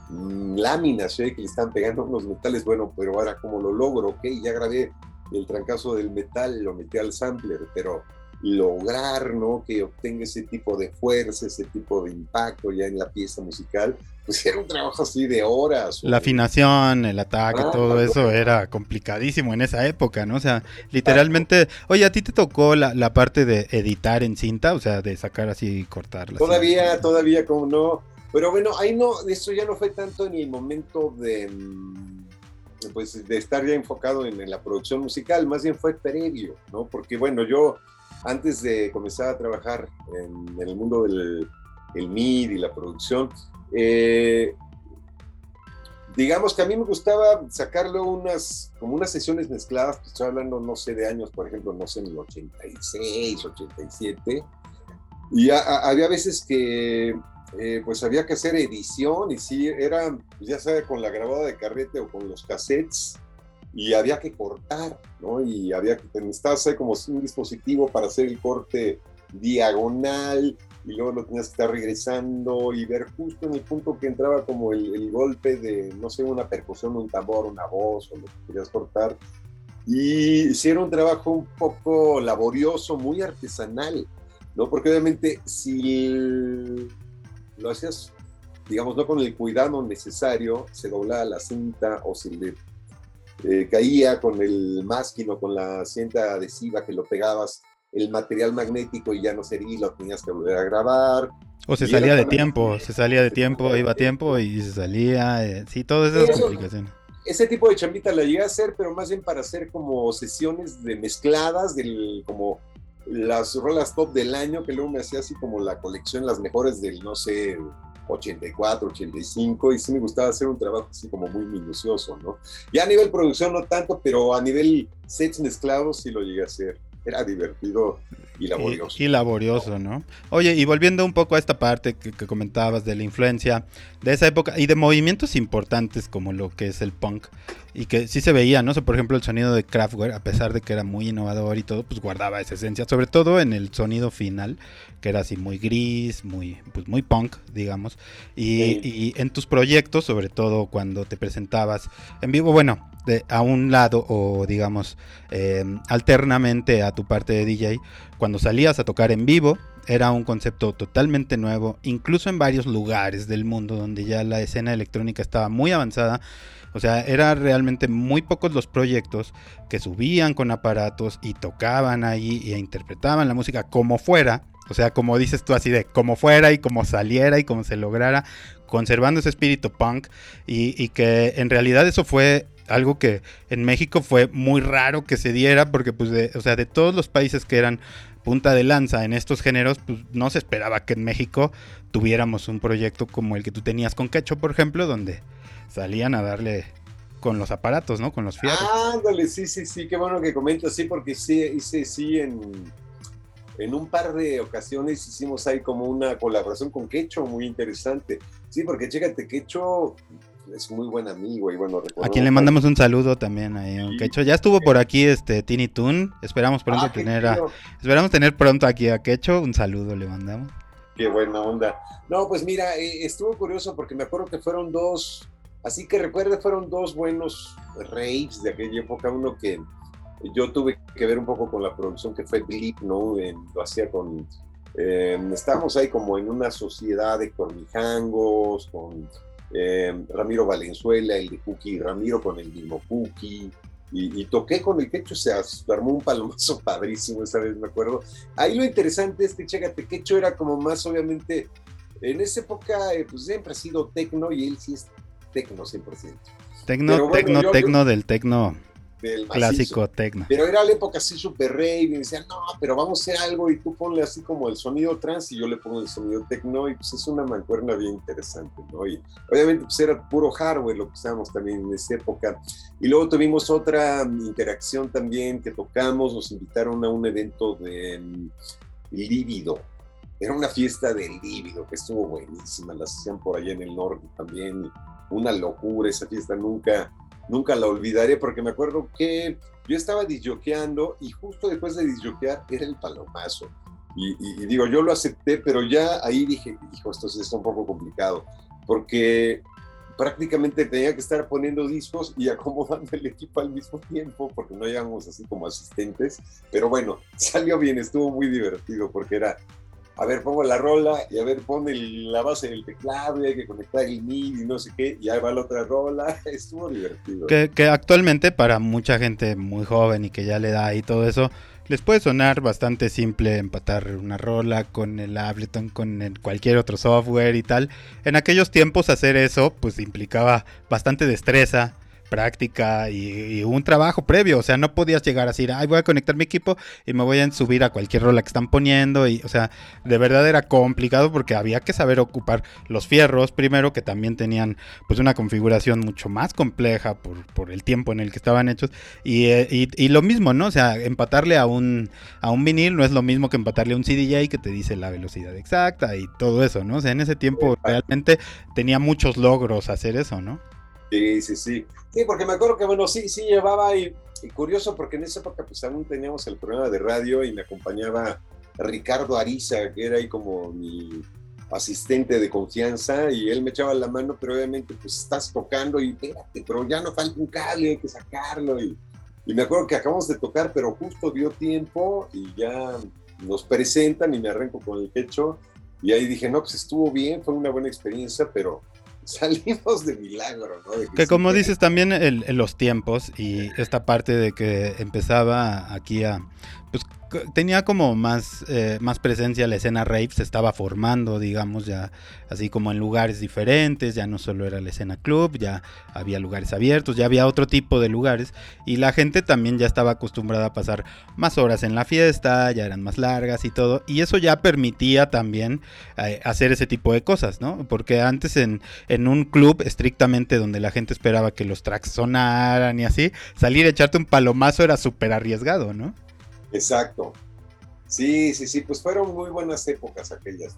mm, láminas, ¿sí? que le están pegando unos metales, bueno, pero ahora como lo logro, ok, ya grabé el trancazo del metal, lo metí al sampler, pero lograr, ¿no? Que obtenga ese tipo de fuerza, ese tipo de impacto ya en la pieza musical, pues era un trabajo así de horas. La afinación, el ataque, ah, todo eso era complicadísimo en esa época, ¿no? O sea, literalmente, oye, ¿a ti te tocó la, parte de editar en cinta? O sea, de sacar así y cortarla. Todavía, todavía como no. Pero bueno, ahí no, eso ya no fue tanto en el momento de mm, pues de estar ya enfocado en, en, la producción musical, más bien fue previo, ¿no? Porque bueno, yo antes de comenzar a trabajar en, el mundo del el MID y la producción, eh, digamos que a mí me gustaba sacarlo unas, como unas sesiones mezcladas, pues estoy hablando, no sé, de años, por ejemplo, no sé, en el 86, 87, y había veces que eh, pues había que hacer edición y sí, era, pues, ya sea con la grabada de carrete o con los cassettes, y había que cortar, ¿no? Y había que necesitar como un dispositivo para hacer el corte diagonal y luego lo tenías que estar regresando y ver justo en el punto que entraba como el, golpe de, no sé, una percusión, un tambor, una voz o lo que querías cortar. Y hicieron un trabajo un poco laborioso, muy artesanal, ¿no? Porque obviamente si lo hacías, digamos, no con el cuidado necesario, se doblaba la cinta o se le eh, caía con el másquino, con la cinta adhesiva que lo pegabas, el material magnético y ya no sería, lo tenías que volver a grabar. O se salía de tiempo, se salía de tiempo, iba a tiempo y se salía, eh, sí, todas esas complicaciones. Ese tipo de chambita la llegué a hacer, pero más bien para hacer como sesiones de mezcladas, del, como las rolas top del año, que luego me hacía así como la colección, las mejores del, no sé, 84, 85, y sí me gustaba hacer un trabajo así como muy minucioso, ¿no? Ya a nivel producción no tanto, pero a nivel sets mezclados sí lo llegué a hacer. Era divertido y laborioso. Y, laborioso, ¿no? Oye, y volviendo un poco a esta parte que, comentabas de la influencia de esa época y de movimientos importantes como lo que es el punk y que sí se veía, ¿no? por ejemplo, el sonido de Kraftwerk, a pesar de que era muy innovador y todo, pues guardaba esa esencia, sobre todo en el sonido final, que era así muy gris, muy, pues muy punk, digamos. Y, en tus proyectos, sobre todo cuando te presentabas en vivo, bueno, de, a un lado o digamos eh, alternamente a tu parte de DJ, cuando salías a tocar en vivo, era un concepto totalmente nuevo, incluso en varios lugares del mundo donde ya la escena electrónica estaba muy avanzada o sea, eran realmente muy pocos los proyectos que subían con aparatos y tocaban ahí e interpretaban la música como fuera. O sea, como dices tú así de como fuera y como saliera y como se lograra, conservando ese espíritu punk y, que en realidad eso fue algo que en México fue muy raro que se diera porque pues de, o sea, de todos los países que eran punta de lanza en estos géneros, pues no se esperaba que en México tuviéramos un proyecto como el que tú tenías con Quecho, por ejemplo, donde salían a darle con los aparatos, ¿no? Con los fierros. Ándale, sí, sí, sí, qué bueno que comentas, sí, porque sí, hice, sí, en, en un par de ocasiones hicimos ahí como una colaboración con Quecho muy interesante. Sí, porque chécate, Quecho es muy buen amigo y bueno, A quien le mandamos un saludo también ahí, Quecho. Ya estuvo por aquí este Tiny Toon, esperamos pronto ah, tener a, esperamos tener pronto aquí a Quecho, un saludo le mandamos. Qué buena onda. No, pues mira, eh, estuvo curioso porque me acuerdo que fueron dos Así que recuerde, fueron dos buenos raves de aquella época. Uno que yo tuve que ver un poco con la producción que fue Blip, ¿no? lo hacía con. Em, estábamos ahí como en una sociedad de cornijangos, con em, Ramiro Valenzuela, el de Cookie, Ramiro con el mismo Cookie. Y, toqué con el quecho, se armó un palomazo padrísimo esa vez, me acuerdo. Ahí lo interesante es que, chécate, quecho era como más, obviamente, en esa época, eh, pues siempre ha sido tecno y él sí es tecno 100%. Tecno, tecno, tecno del tecno. Clásico tecno. Pero era la época así super rey, y decían, no, pero vamos a hacer algo y tú ponle así como el sonido trans y yo le pongo el sonido tecno y pues es una mancuerna bien interesante, ¿no? Y obviamente pues era puro hardware lo que usábamos también en esa época. Y luego tuvimos otra interacción también que tocamos, nos invitaron a un evento de um, Lívido. Era una fiesta de lívido que estuvo buenísima, las hacían por allá en el norte también una locura esa fiesta, nunca, nunca la olvidaré porque me acuerdo que yo estaba disjoqueando y justo después de disjoquear era el palomazo. Y, digo, yo lo acepté, pero ya ahí dije, hijo, esto es un poco complicado, porque prácticamente tenía que estar poniendo discos y acomodando el equipo al mismo tiempo, porque no íbamos así como asistentes, pero bueno, salió bien, estuvo muy divertido, porque era a ver, pongo la rola y a ver, pone la base del teclado y hay que conectar el MIDI y no sé qué, y ahí va la otra rola. Estuvo divertido. Que, que, actualmente para mucha gente muy joven y que ya le da y todo eso, les puede sonar bastante simple empatar una rola con el Ableton, con cualquier otro software y tal. En aquellos tiempos hacer eso pues implicaba bastante destreza práctica y, un trabajo previo. O sea, no podías llegar a decir, ay, voy a conectar mi equipo y me voy a subir a cualquier rola que están poniendo. Y, o sea, de verdad era complicado porque había que saber ocupar los fierros primero, que también tenían pues una configuración mucho más compleja por, por el tiempo en el que estaban hechos. Y, eh, y, lo mismo, ¿no? O sea, empatarle a un, a un vinil no es lo mismo que empatarle a un CDJ que te dice la velocidad exacta y todo eso, ¿no? O sea, en ese tiempo realmente tenía muchos logros hacer eso, ¿no? Sí, sí, sí. Sí, porque me acuerdo que, bueno, sí, sí llevaba y, curioso porque en esa época pues aún teníamos el programa de radio y me acompañaba Ricardo Ariza, que era ahí como mi asistente de confianza y él me echaba la mano, pero obviamente pues estás tocando y espérate, pero ya no falta un cable, hay que sacarlo y, y me acuerdo que acabamos de tocar, pero justo dio tiempo y ya nos presentan y me arranco con el pecho y ahí dije, no, pues estuvo bien, fue una buena experiencia, pero salimos de milagro, ¿no? que, como dices también en los tiempos y esta parte de que empezaba aquí a pues tenía como más, eh, más presencia la escena rave, se estaba formando, digamos, ya así como en lugares diferentes, ya no solo era la escena club, ya había lugares abiertos, ya había otro tipo de lugares y la gente también ya estaba acostumbrada a pasar más horas en la fiesta, ya eran más largas y todo, y eso ya permitía también eh, hacer ese tipo de cosas, ¿no? Porque antes en, en un club estrictamente donde la gente esperaba que los tracks sonaran y así, salir a echarte un palomazo era súper arriesgado, ¿no? Exacto. Sí, sí, sí, pues fueron muy buenas épocas aquellas.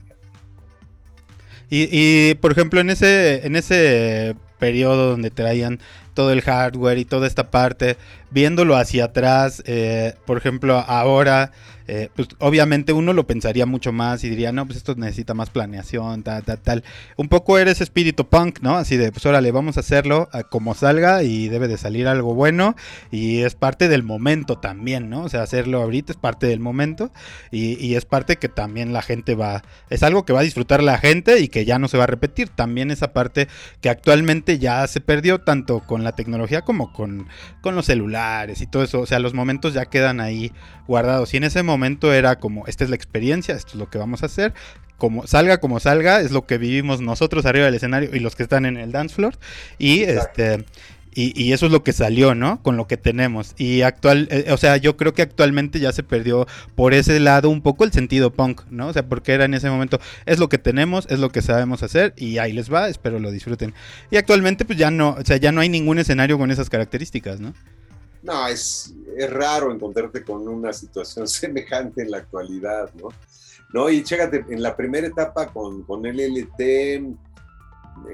Y, y por ejemplo, en ese, en ese periodo donde traían todo el hardware y toda esta parte, viéndolo hacia atrás, eh, por ejemplo, ahora, eh, pues obviamente uno lo pensaría mucho más y diría, no, pues esto necesita más planeación, tal, tal, tal. Un poco eres espíritu punk, ¿no? Así de, pues órale, vamos a hacerlo como salga y debe de salir algo bueno y es parte del momento también, ¿no? O sea, hacerlo ahorita es parte del momento y, y es parte que también la gente va, es algo que va a disfrutar la gente y que ya no se va a repetir. También esa parte que actualmente ya se perdió tanto con la tecnología como con, con los celulares y todo eso. O sea, los momentos ya quedan ahí guardados. Y en ese momento era como, esta es la experiencia, esto es lo que vamos a hacer. Como salga como salga, es lo que vivimos nosotros arriba del escenario y los que están en el dance floor. Y este y, eso es lo que salió, ¿no? Con lo que tenemos. Y actual, eh, o sea, yo creo que actualmente ya se perdió por ese lado un poco el sentido punk, ¿no? O sea, porque era en ese momento, es lo que tenemos, es lo que sabemos hacer y ahí les va, espero lo disfruten. Y actualmente pues ya no, o sea, ya no hay ningún escenario con esas características, ¿no? No, es, es raro encontrarte con una situación semejante en la actualidad, ¿no? No, y chécate, en la primera etapa con, con LLT,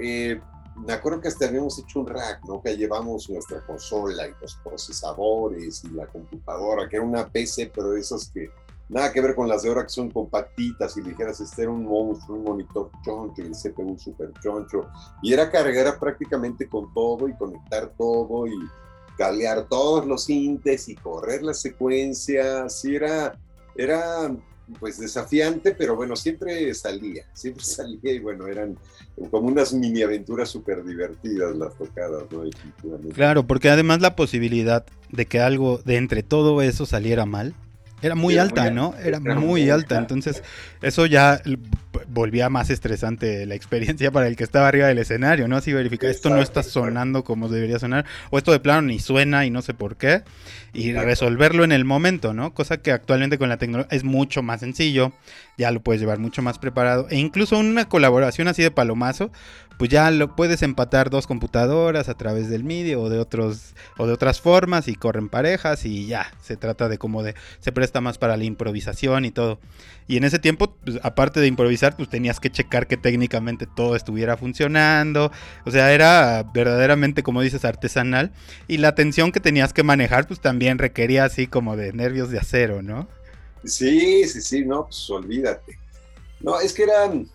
eh, me acuerdo que hasta habíamos hecho un rack, ¿no? Que llevamos nuestra consola y los procesadores y la computadora, que era una PC, pero esos que nada que ver con las de ahora que son compactitas y ligeras. Este era un monstruo, un monitor choncho y el CPU super choncho. Y era cargar prácticamente con todo y conectar todo y calear todos los sintes y correr la secuencia. Sí, era, era pues desafiante, pero bueno, siempre salía, siempre salía y bueno, eran como unas mini aventuras súper divertidas las tocadas, ¿no? Claro, porque además la posibilidad de que algo de entre todo eso saliera mal, era muy alta, ¿no? Era, muy, alta. Entonces, eso ya volvía más estresante la experiencia para el que estaba arriba del escenario, ¿no? Así verificar, esto no está sonando como debería sonar, o esto de plano ni suena y no sé por qué, y resolverlo en el momento, ¿no? Cosa que actualmente con la tecnología es mucho más sencillo, ya lo puedes llevar mucho más preparado, e incluso una colaboración así de palomazo, pues ya lo puedes empatar dos computadoras a través del MIDI o de otros o de otras formas y corren parejas y ya, se trata de como de se presta más para la improvisación y todo. Y en ese tiempo, pues, aparte de improvisar, pues tenías que checar que técnicamente todo estuviera funcionando. O sea, era verdaderamente, como dices, artesanal. Y la tensión que tenías que manejar, pues también requería así como de nervios de acero, ¿no? Sí, sí, sí, no, pues olvídate. No, es que eran,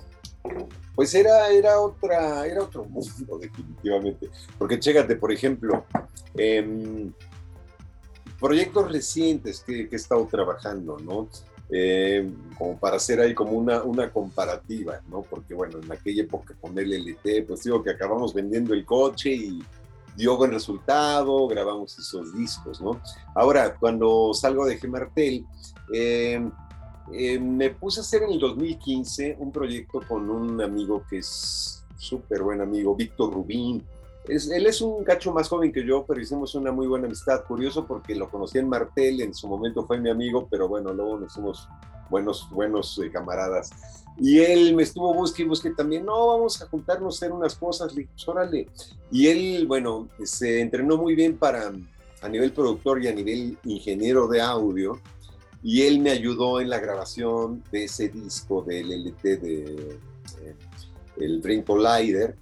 pues era, era otra, era otro mundo, definitivamente. Porque chécate, por ejemplo, proyectos recientes que, que, he estado trabajando, ¿no? Eh, como para hacer ahí como una, una comparativa, ¿no? Porque bueno, en aquella época con el LT, pues digo que acabamos vendiendo el coche y dio buen resultado, grabamos esos discos, ¿no? Ahora, cuando salgo de Gemartel, eh, eh, me puse a hacer en el 2015 un proyecto con un amigo que es súper buen amigo, Víctor Rubín, él es un cacho más joven que yo, pero hicimos una muy buena amistad. Curioso porque lo conocí en Martel, en su momento fue mi amigo, pero bueno, luego nos fuimos buenos, buenos eh, camaradas. Y él me estuvo busque y busque también, no, vamos a juntarnos a hacer unas cosas, le pues, órale. Y él, bueno, se entrenó muy bien para, a nivel productor y a nivel ingeniero de audio, y él me ayudó en la grabación de ese disco del LT de eh, el Brain Collider,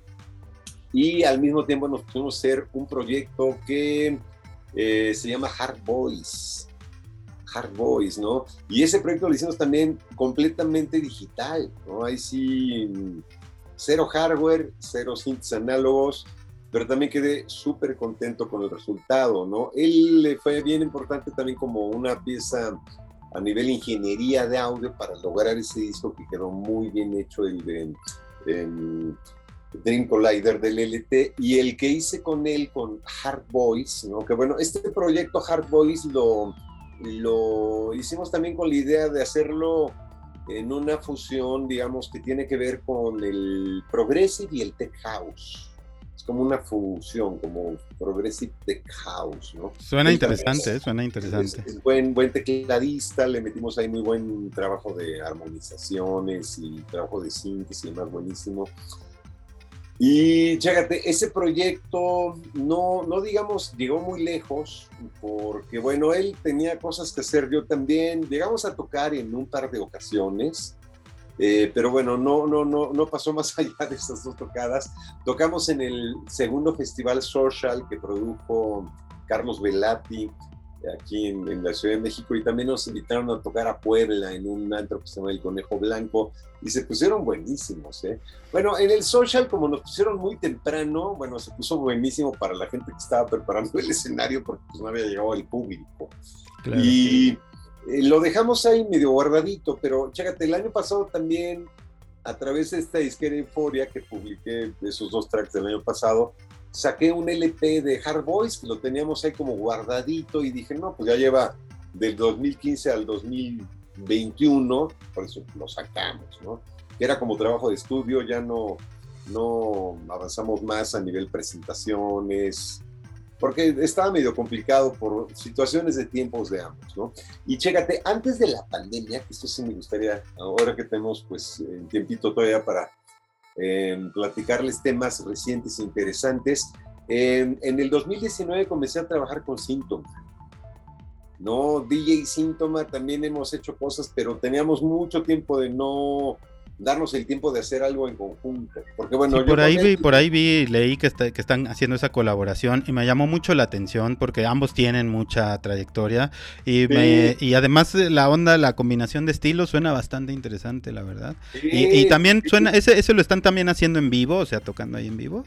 y al mismo tiempo nos pusimos a hacer un proyecto que eh, se llama Hard Boys. Hard Boys, ¿no? Y ese proyecto lo hicimos también completamente digital, ¿no? Ahí sí, cero hardware, cero synths análogos, pero también quedé súper contento con el resultado, ¿no? Él le fue bien importante también como una pieza a nivel ingeniería de audio para lograr ese disco que quedó muy bien hecho, el de... Dream Collider del LT y el que hice con él con Hard Boys, ¿no? que bueno, este proyecto Hard Boys lo, lo hicimos también con la idea de hacerlo en una fusión, digamos, que tiene que ver con el Progressive y el Tech House. Es como una fusión, como Progressive Tech House, ¿no? Suena interesante, suena interesante. Es, buen, buen tecladista, le metimos ahí muy buen trabajo de armonizaciones y trabajo de síntesis y más buenísimo. Y chécate, ese proyecto no, no digamos, llegó muy lejos, porque bueno, él tenía cosas que hacer, yo también. Llegamos a tocar en un par de ocasiones, eh, pero bueno, no, no, no, no pasó más allá de esas dos tocadas. Tocamos en el segundo festival social que produjo Carlos Velati aquí en, la Ciudad de México y también nos invitaron a tocar a Puebla en un antro que se llama El Conejo Blanco y se pusieron buenísimos. ¿eh? Bueno, en el social, como nos pusieron muy temprano, bueno, se puso buenísimo para la gente que estaba preparando el escenario porque pues, no había llegado el público. Y eh, lo dejamos ahí medio guardadito, pero chécate, el año pasado también, a través de esta disquera Euforia que publiqué esos dos tracks del año pasado, saqué un LP de Hard Boys, que lo teníamos ahí como guardadito y dije, no, pues ya lleva del 2015 al 2021, por eso lo sacamos, ¿no? Era como trabajo de estudio, ya no, no avanzamos más a nivel presentaciones, porque estaba medio complicado por situaciones de tiempos de ambos, ¿no? Y chécate, antes de la pandemia, que esto sí me gustaría, ahora que tenemos pues un tiempito todavía para platicarles temas recientes e interesantes. en el 2019 comencé a trabajar con Síntoma. No, DJ Síntoma también hemos hecho cosas, pero teníamos mucho tiempo de no darnos el tiempo de hacer algo en conjunto. Porque bueno, por ahí vi, por ahí vi, leí que, que están haciendo esa colaboración y me llamó mucho la atención porque ambos tienen mucha trayectoria y, y además la onda, la combinación de estilos suena bastante interesante, la verdad. y, también suena, ese, ese lo están también haciendo en vivo, o sea, tocando ahí en vivo.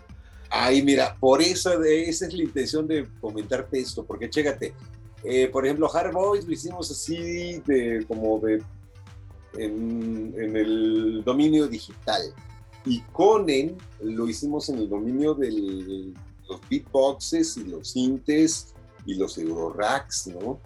Ay, mira, por eso de, esa es la intención de comentarte esto, porque chécate, eh, por ejemplo, Hard Boys lo hicimos así de como de en, el dominio digital. Y Conen lo hicimos en el dominio de los beatboxes y los sintes y los euroracks, ¿no?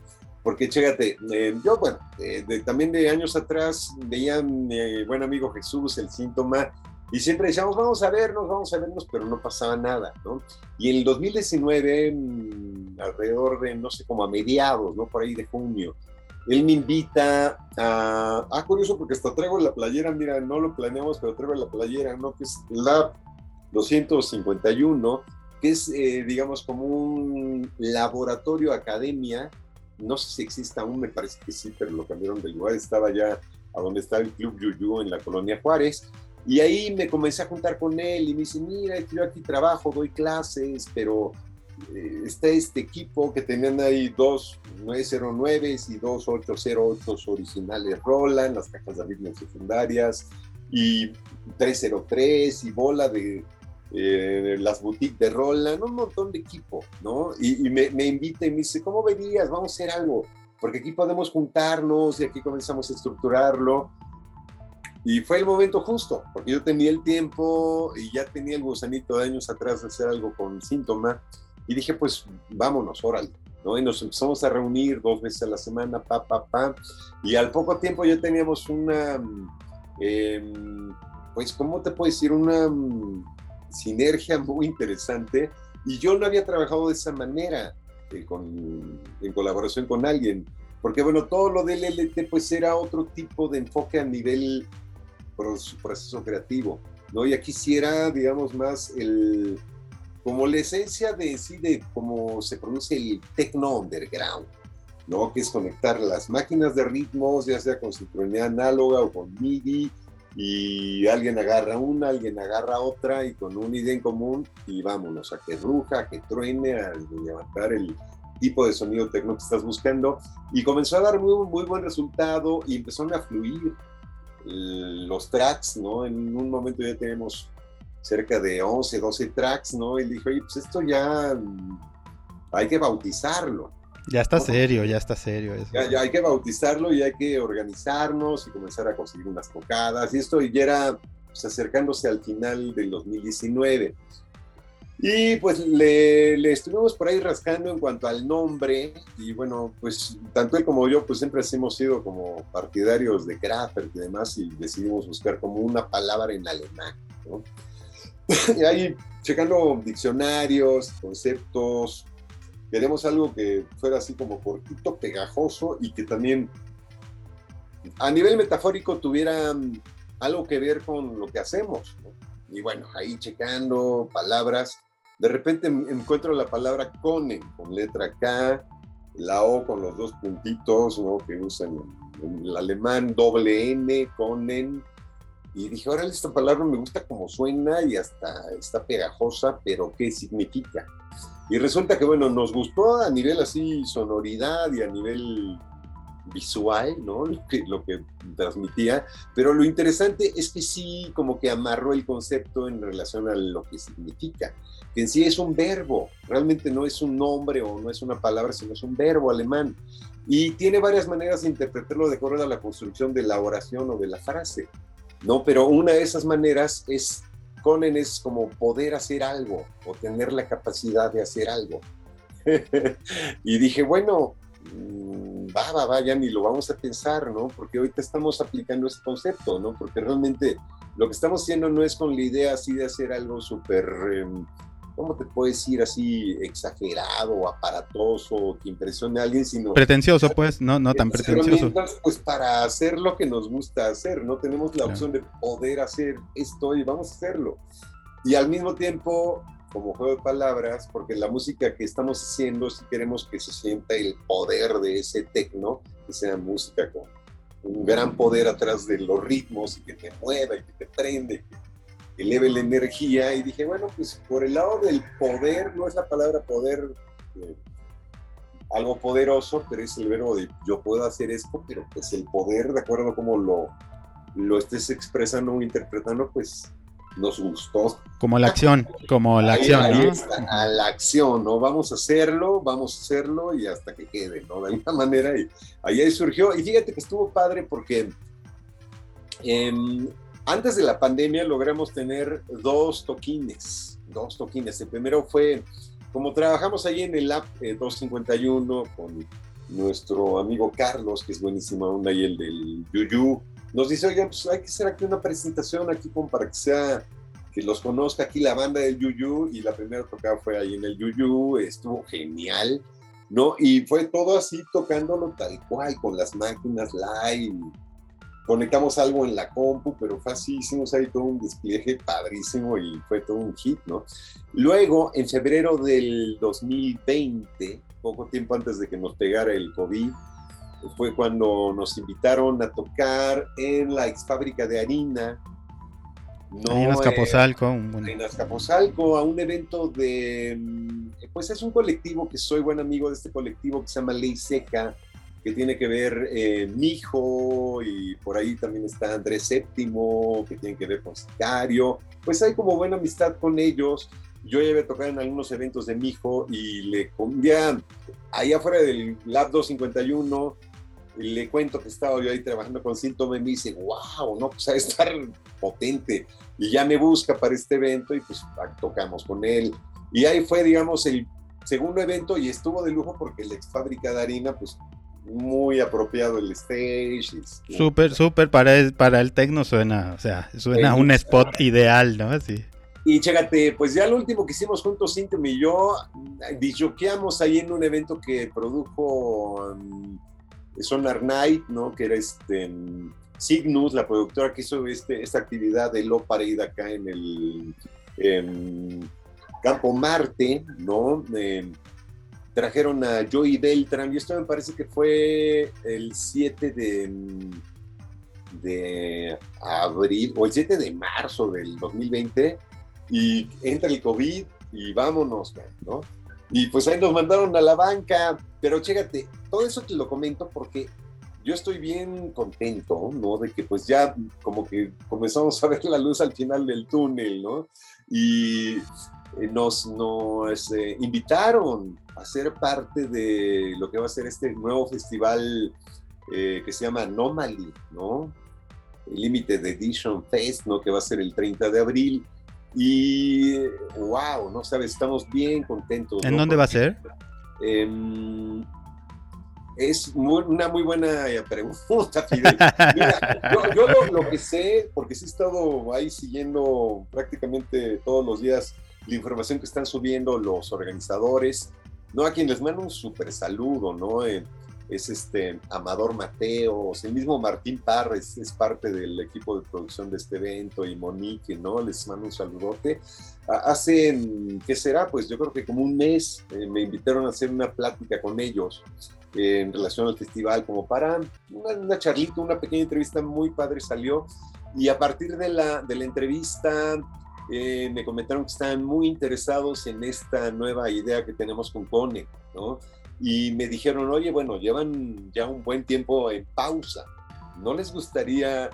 Porque, chécate, eh, yo, bueno, eh, también de años atrás veía mi buen amigo Jesús el síntoma y siempre decíamos, vamos a vernos, vamos a vernos, pero no pasaba nada, ¿no? Y en el 2019, mm, alrededor de, no sé, como a mediados, ¿no? Por ahí de junio, él me invita a... Ah, curioso, porque hasta traigo la playera, mira, no lo planeamos, pero traigo la playera, ¿no? Que es la 251, que es, eh, digamos, como un laboratorio academia. No sé si existe aún, me parece que sí, pero lo cambiaron de lugar. Estaba ya a donde está el Club Yuyu en la colonia Juárez. Y ahí me comencé a juntar con él y me dice, mira, yo aquí trabajo, doy clases, pero eh, está este equipo que tenían ahí dos 909 y dos 808 originales Roland, las cajas de ritmo secundarias, y 303 y bola de eh, las boutiques de Roland, un montón de equipo, ¿no? Y, me, me, invita y me dice, ¿cómo verías? Vamos a hacer algo, porque aquí podemos juntarnos y aquí comenzamos a estructurarlo. Y fue el momento justo, porque yo tenía el tiempo y ya tenía el gusanito de años atrás de hacer algo con síntoma. Y dije, pues vámonos, órale. ¿no? Y nos empezamos a reunir dos veces a la semana, pa, pa, pa. Y al poco tiempo ya teníamos una, em, pues, ¿cómo te puedo decir? Una mm, sinergia muy interesante. Y yo no había trabajado de esa manera, eh, con, en colaboración con alguien. Porque, bueno, todo lo del LT, pues, era otro tipo de enfoque a nivel proceso creativo, ¿no? Y aquí sí era, digamos, más el como la esencia de sí de cómo se produce el techno underground, ¿no? Que es conectar las máquinas de ritmos, ya sea con sincronía análoga o con MIDI, y alguien agarra una, alguien agarra otra, y con una idea en común, y vámonos, a que ruja, a que truene, a levantar el tipo de sonido techno que estás buscando, y comenzó a dar muy, muy buen resultado, y empezaron a fluir los tracks, ¿no? En un momento ya tenemos cerca de 11, 12 tracks, ¿no? Y dije, oye, pues esto ya mm, hay que bautizarlo. Ya está serio, ya está serio. Eso. Ya, hay que bautizarlo y hay que organizarnos y comenzar a conseguir unas tocadas. Y esto ya era pues, acercándose al final del 2019. Y pues le, le, estuvimos por ahí rascando en cuanto al nombre y bueno, pues tanto él como yo pues siempre hemos sido como partidarios de Kraftwerk y demás y decidimos buscar como una palabra en alemán, ¿no? y ahí checando diccionarios, conceptos, queremos algo que fuera así como cortito, pegajoso y que también a nivel metafórico tuviera algo que ver con lo que hacemos. y bueno, ahí checando palabras, de repente encuentro la palabra Conen, con letra K, la O con los dos puntitos, ¿no? Que usan en, el alemán, doble N, Conen. Y dije, órale, esta palabra me gusta como suena y hasta está pegajosa, pero ¿qué significa? Y resulta que, bueno, nos gustó a nivel así sonoridad y a nivel visual, ¿no? Lo que, lo que transmitía, pero lo interesante es que sí como que amarró el concepto en relación a lo que significa, que en sí es un verbo, realmente no es un nombre o no es una palabra, sino es un verbo alemán. Y tiene varias maneras de interpretarlo de acuerdo a la construcción de la oración o de la frase, ¿no? Pero una de esas maneras es, conen es como poder hacer algo o tener la capacidad de hacer algo. y dije, bueno, va, va, va, ya ni lo vamos a pensar, ¿no? Porque ahorita estamos aplicando ese concepto, ¿no? Porque realmente lo que estamos haciendo no es con la idea así de hacer algo súper, em, ¿cómo te puedo decir? Así exagerado, aparatoso, que impresione a alguien, sino... Pretencioso, pues, no, no tan pretencioso. Pues para hacer lo que nos gusta hacer, ¿no? Tenemos la opción de poder hacer esto y vamos a hacerlo. Y al mismo tiempo como juego de palabras, porque la música que estamos haciendo, si queremos que se sienta el poder de ese tecno, que sea música con un gran poder atrás de los ritmos y que te mueva y que te prende, que eleve la energía. Y dije, bueno, pues por el lado del poder, no es la palabra poder, eh, algo poderoso, pero es el verbo de yo puedo hacer esto, pero pues el poder, de acuerdo a cómo lo, lo estés expresando o interpretando, pues nos gustó. Como la acción, como la acción, ¿no? a la acción, ¿no? Vamos a hacerlo, vamos a hacerlo y hasta que quede, ¿no? De alguna manera, y ahí surgió. Y fíjate que estuvo padre porque em, antes de la pandemia logramos tener dos toquines, dos toquines. El primero fue, como trabajamos ahí en el app 251 eh, con nuestro amigo Carlos, que es buenísima onda, y el del Yuyu, nos dice, oigan, pues hay que hacer aquí una presentación aquí como para que sea, que los conozca aquí la banda del Yuyu, y la primera tocada fue ahí en el Yuyu, estuvo genial, ¿no? Y fue todo así tocándolo tal cual, con las máquinas live, conectamos algo en la compu, pero fue así, hicimos ahí todo un despliegue padrísimo y fue todo un hit, ¿no? Luego, en febrero del 2020, poco tiempo antes de que nos pegara el COVID, fue cuando nos invitaron a tocar en la ex fábrica de harina. No, en Azcapotzalco. en Azcapotzalco, a un evento de, mm, pues es un colectivo que soy buen amigo de este colectivo que se llama Ley Seca, que tiene que ver eh, Mijo y por ahí también está Andrés Séptimo, que tiene que ver con Sicario. Pues hay como buena amistad con ellos. Yo ya había tocado en algunos eventos de Mijo y le ya ahí afuera del Lab 251 le cuento que estaba yo ahí trabajando con Síntoma y me dice, wow, no, pues a estar potente. Y ya me busca para este evento y pues tocamos con él. Y ahí fue, digamos, el segundo evento y estuvo de lujo porque la ex fábrica de harina, pues muy apropiado el stage. Súper, súper, para el, para el tecno suena, o sea, suena un spot ideal, ¿no? Así. Y chécate, pues ya lo último que hicimos juntos, Síntoma y yo, disjoqueamos ahí en un evento que produjo um, Sonar Night, ¿no? Que era este Cygnus, la productora que hizo este, esta actividad de Lo Parade acá en el Campo Marte, ¿no? Trajeron a Joey Beltran, y esto me parece que fue el 7 de, de abril, o el 7 de marzo del 2020, y entra el COVID y vámonos, ¿no? Y pues ahí nos mandaron a la banca, pero chécate, todo eso te lo comento porque yo estoy bien contento, ¿no? De que pues ya como que comenzamos a ver la luz al final del túnel, ¿no? Y nos, nos eh, invitaron a ser parte de lo que va a ser este nuevo festival eh, que se llama Anomaly, ¿no? De Edition Fest, ¿no? Que va a ser el 30 de abril. Y wow, no sabes, estamos bien contentos. ¿En dónde va a ser? Em, es una muy buena pregunta, Fidel. yo, lo, que sé, porque sí he estado ahí siguiendo prácticamente todos los días la información que están subiendo los organizadores, ¿no? A quien les mando un súper saludo, ¿no? Eh, es este Amador Mateos, el mismo Martín Parres es parte del equipo de producción de este evento y Monique, ¿no? Les mando un saludote. Hace, ¿qué será? Pues yo creo que como un mes eh, me invitaron a hacer una plática con ellos eh, en relación al festival, como para una, charlita, una pequeña entrevista muy padre salió. Y a partir de la, de la entrevista eh, me comentaron que estaban muy interesados en esta nueva idea que tenemos con Cone, ¿no? y me dijeron, oye, bueno, llevan ya un buen tiempo en pausa, ¿no les gustaría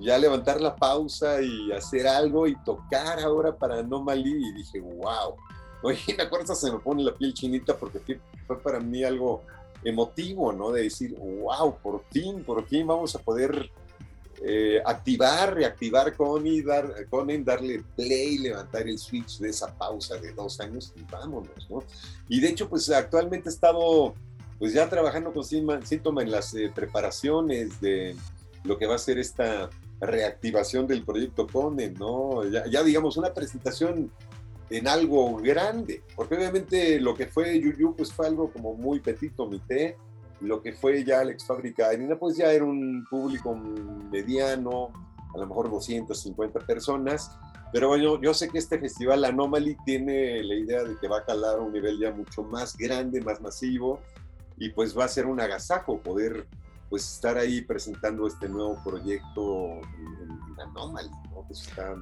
ya levantar la pausa y hacer algo y tocar ahora para Anomaly? Y dije, wow, oye, me acuerdo, se me pone la piel chinita porque fue para mí algo emotivo, ¿no? De decir, wow, por fin, por fin vamos a poder eh, activar, reactivar con y dar, darle play, levantar el switch de esa pausa de dos años y vámonos, ¿no? Y de hecho, pues actualmente he estado pues ya trabajando con Síntoma en las eh, preparaciones de lo que va a ser esta reactivación del proyecto Conen, ¿no? Ya, ya, digamos una presentación en algo grande, porque obviamente lo que fue Yuyu pues fue algo como muy petito, té lo que fue ya Alex Fábrica Harina, pues ya era un público mediano, a lo mejor 250 personas, pero bueno, yo sé que este festival Anomaly tiene la idea de que va a calar a un nivel ya mucho más grande, más masivo, y pues va a ser un agasajo poder pues estar ahí presentando este nuevo proyecto en, Anomaly, ¿no? Pues está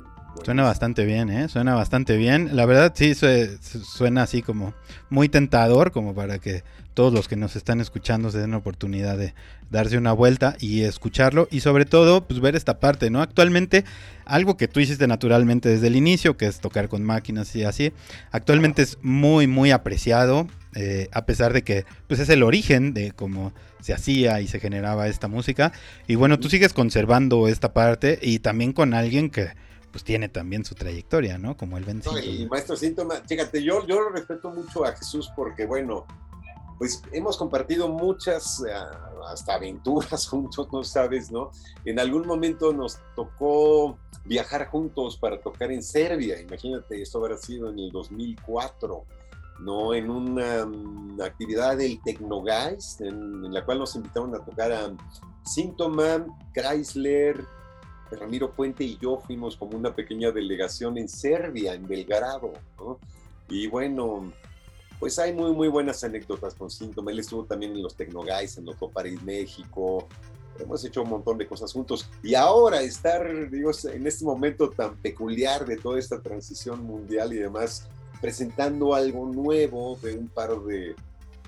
Suena bastante bien, ¿eh? Suena bastante bien. La verdad sí suena así como muy tentador, como para que todos los que nos están escuchando se den la oportunidad de darse una vuelta y escucharlo. Y sobre todo, pues ver esta parte, ¿no? Actualmente, algo que tú hiciste naturalmente desde el inicio, que es tocar con máquinas y así, actualmente es muy, muy apreciado. Eh, a pesar de que pues es el origen de cómo se hacía y se generaba esta música. Y bueno, tú sigues conservando esta parte y también con alguien que pues tiene también su trayectoria, ¿no? Como el Ben Y maestro Síntoma, fíjate, yo, yo respeto mucho a Jesús porque, bueno, pues hemos compartido muchas eh, hasta aventuras juntos, no sabes, ¿no? En algún momento nos tocó viajar juntos para tocar en Serbia, imagínate, esto habrá sido en el 2004, ¿no? En una mm, actividad del Tecnoguys, en, en la cual nos invitaron a tocar a Síntoma, Chrysler, Ramiro Puente y yo fuimos como una pequeña delegación en Serbia, en Belgrado, ¿no? Y bueno, pues hay muy, muy buenas anécdotas con Síntoma. Él estuvo también en los Tecnoguys, en Loco París, México. Hemos hecho un montón de cosas juntos. Y ahora estar, digo, en este momento tan peculiar de toda esta transición mundial y demás, presentando algo nuevo de un par de,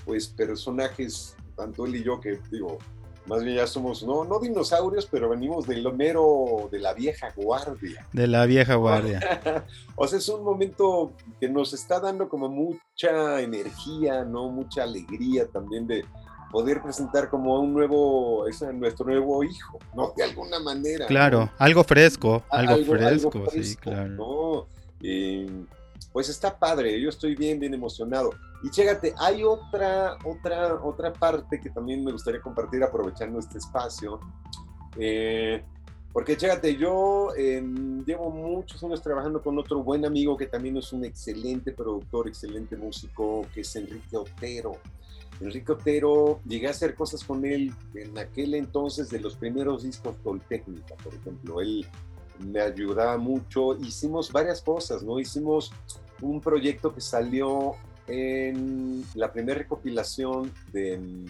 pues, personajes, tanto él y yo, que digo, más bien ya somos, no, no dinosaurios, pero venimos del mero de la vieja guardia. De la vieja guardia. o sea, es un momento que nos está dando como mucha energía, ¿no? Mucha alegría también de poder presentar como un nuevo, es nuestro nuevo hijo, ¿no? De alguna manera. Claro, algo fresco, algo, fresco, sí, claro. ¿no? pues está padre, yo estoy bien, bien emocionado. Y chécate, hay otra, otra, otra parte que también me gustaría compartir aprovechando este espacio. Eh, porque chécate, yo em, llevo muchos años trabajando con otro buen amigo que también es un excelente productor, excelente músico, que es Enrique Otero. Enrique Otero, llegué a hacer cosas con él en aquel entonces de los primeros discos Toltécnica, por ejemplo. Él me ayudaba mucho. Hicimos varias cosas, ¿no? Hicimos un proyecto que salió en la primera recopilación del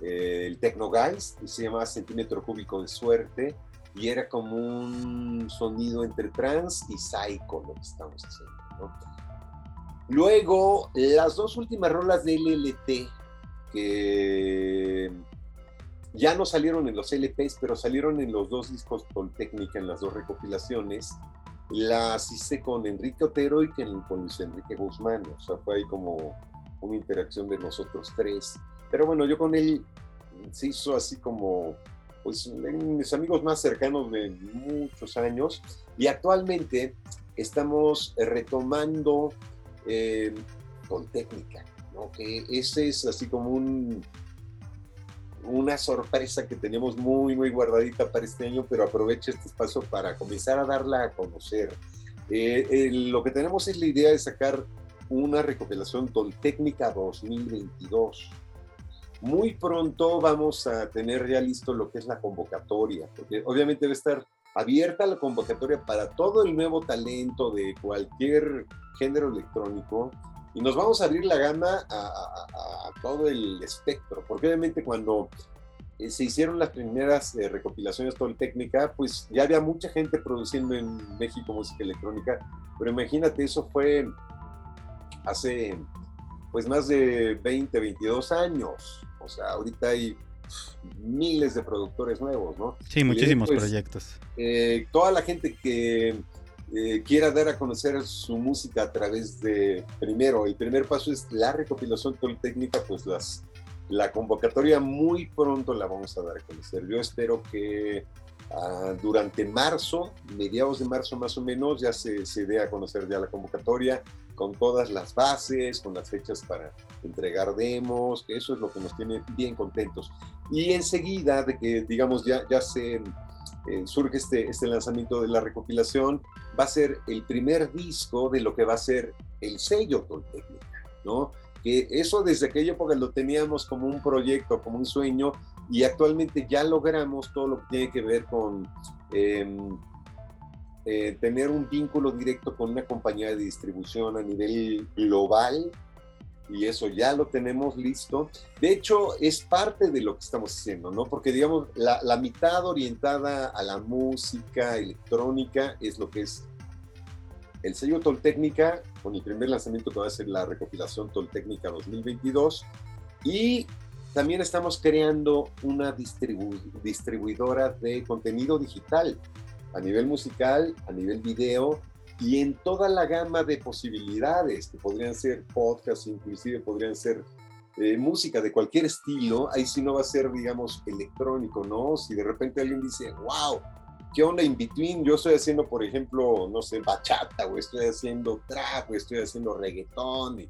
de, eh, Techno Guys, que se llama Centímetro Cúbico de Suerte, y era como un sonido entre trance y psycho lo que estamos haciendo. Luego, las dos últimas rolas de LLT, que ya no salieron en los LPs, pero salieron en los dos discos con técnica, en las dos recopilaciones, las hice con Enrique Otero y con Luis Enrique Guzmán, o sea, fue ahí como una interacción de nosotros tres. Pero bueno, yo con él se hizo así como, pues, mis amigos más cercanos de muchos años, y actualmente estamos retomando eh, con técnica, ¿no? Que ese es así como un una sorpresa que tenemos muy, muy guardadita para este año, pero aprovecho este espacio para comenzar a darla a conocer. Eh, lo que tenemos es la idea de sacar una recopilación Toltécnica 2022. muy pronto vamos a tener ya listo lo que es la convocatoria, porque obviamente debe estar abierta la convocatoria para todo el nuevo talento de cualquier género electrónico y nos vamos a abrir la gama a, todo el espectro, porque obviamente cuando eh, se hicieron las primeras eh, recopilaciones técnica, pues ya había mucha gente produciendo en México música electrónica, pero imagínate, eso fue hace pues más de 20, 22 años. O sea, ahorita hay miles de productores nuevos, ¿no? Sí, muchísimos pues, proyectos. Eh, toda la gente que eh, quiera dar a conocer su música a través de, primero, el primer paso es la recopilación técnica, pues las, la convocatoria muy pronto la vamos a dar a conocer. Yo espero que ah, durante marzo, mediados de marzo más o menos, ya se, se dé a conocer ya la convocatoria con todas las bases, con las fechas para entregar demos, eso es lo que nos tiene bien contentos. Y enseguida de que, digamos, ya, ya se eh, surge este, este lanzamiento de la recopilación, va a ser el primer disco de lo que va a ser el sello Toltécnica, ¿no? Que eso desde aquella época lo teníamos como un proyecto, como un sueño, y actualmente ya logramos todo lo que tiene que ver con... Em, eh, tener un vínculo directo con una compañía de distribución a nivel global y eso ya lo tenemos listo. De hecho, es parte de lo que estamos haciendo, ¿no? Porque, digamos, la, mitad orientada a la música electrónica es lo que es el sello Toltécnica, con el primer lanzamiento que va a ser la recopilación Toltécnica 2022. Y también estamos creando una distribuidora de contenido digital a nivel musical, a nivel video y en toda la gama de posibilidades que podrían ser podcasts, inclusive podrían ser eh, música de cualquier estilo, ahí sí no va a ser, digamos, electrónico, ¿no? Si de repente alguien dice, wow, ¿qué onda in between? Yo estoy haciendo, por ejemplo, no sé, bachata, o estoy haciendo trap, o estoy haciendo reggaetón, y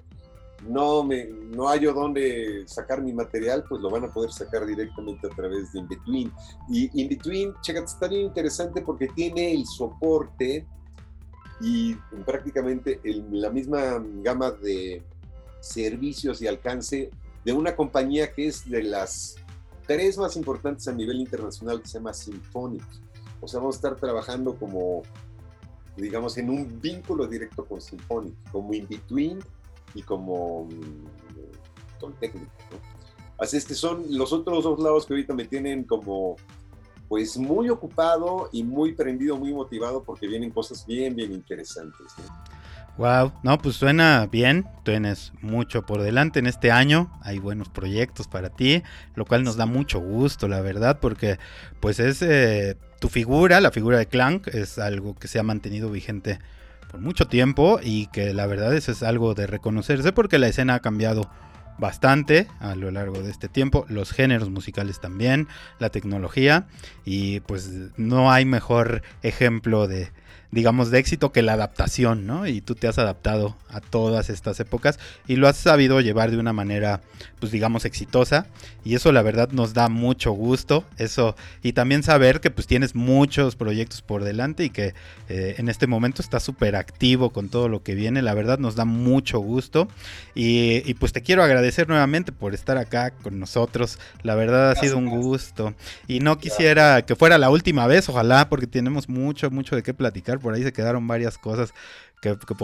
no, me, no hallo dónde sacar mi material, pues lo van a poder sacar directamente a través de InBetween. Y InBetween, chécate, está bien interesante porque tiene el soporte y prácticamente la misma gama de servicios y alcance de una compañía que es de las tres más importantes a nivel internacional que se llama Symphonic. O sea, vamos a estar trabajando como, digamos, en un vínculo directo con Symphonic, como InBetween y como mm, técnico. Así es que son los otros dos lados que ahorita me tienen como pues muy ocupado y muy prendido, muy motivado porque vienen cosas bien, bien interesantes. Wow, no, pues suena bien, tienes mucho por delante en este año, hay buenos proyectos para ti, lo cual nos da mucho gusto, la verdad, porque pues es eh, tu figura, la figura de Clank, es algo que se ha mantenido vigente por mucho tiempo y que la verdad eso es algo de reconocerse porque la escena ha cambiado bastante a lo largo de este tiempo, los géneros musicales también, la tecnología y pues no hay mejor ejemplo de, digamos, de éxito que la adaptación, ¿no? Y tú te has adaptado a todas estas épocas y lo has sabido llevar de una manera, pues digamos, exitosa. Y eso la verdad nos da mucho gusto, eso, y también saber que pues tienes muchos proyectos por delante y que eh, en este momento estás súper activo con todo lo que viene, la verdad nos da mucho gusto. Y, pues te quiero agradecer nuevamente por estar acá con nosotros, la verdad ha sido un gusto. Y no quisiera que fuera la última vez, ojalá, porque tenemos mucho, mucho de qué platicar por ahí se quedaron varias cosas que, que,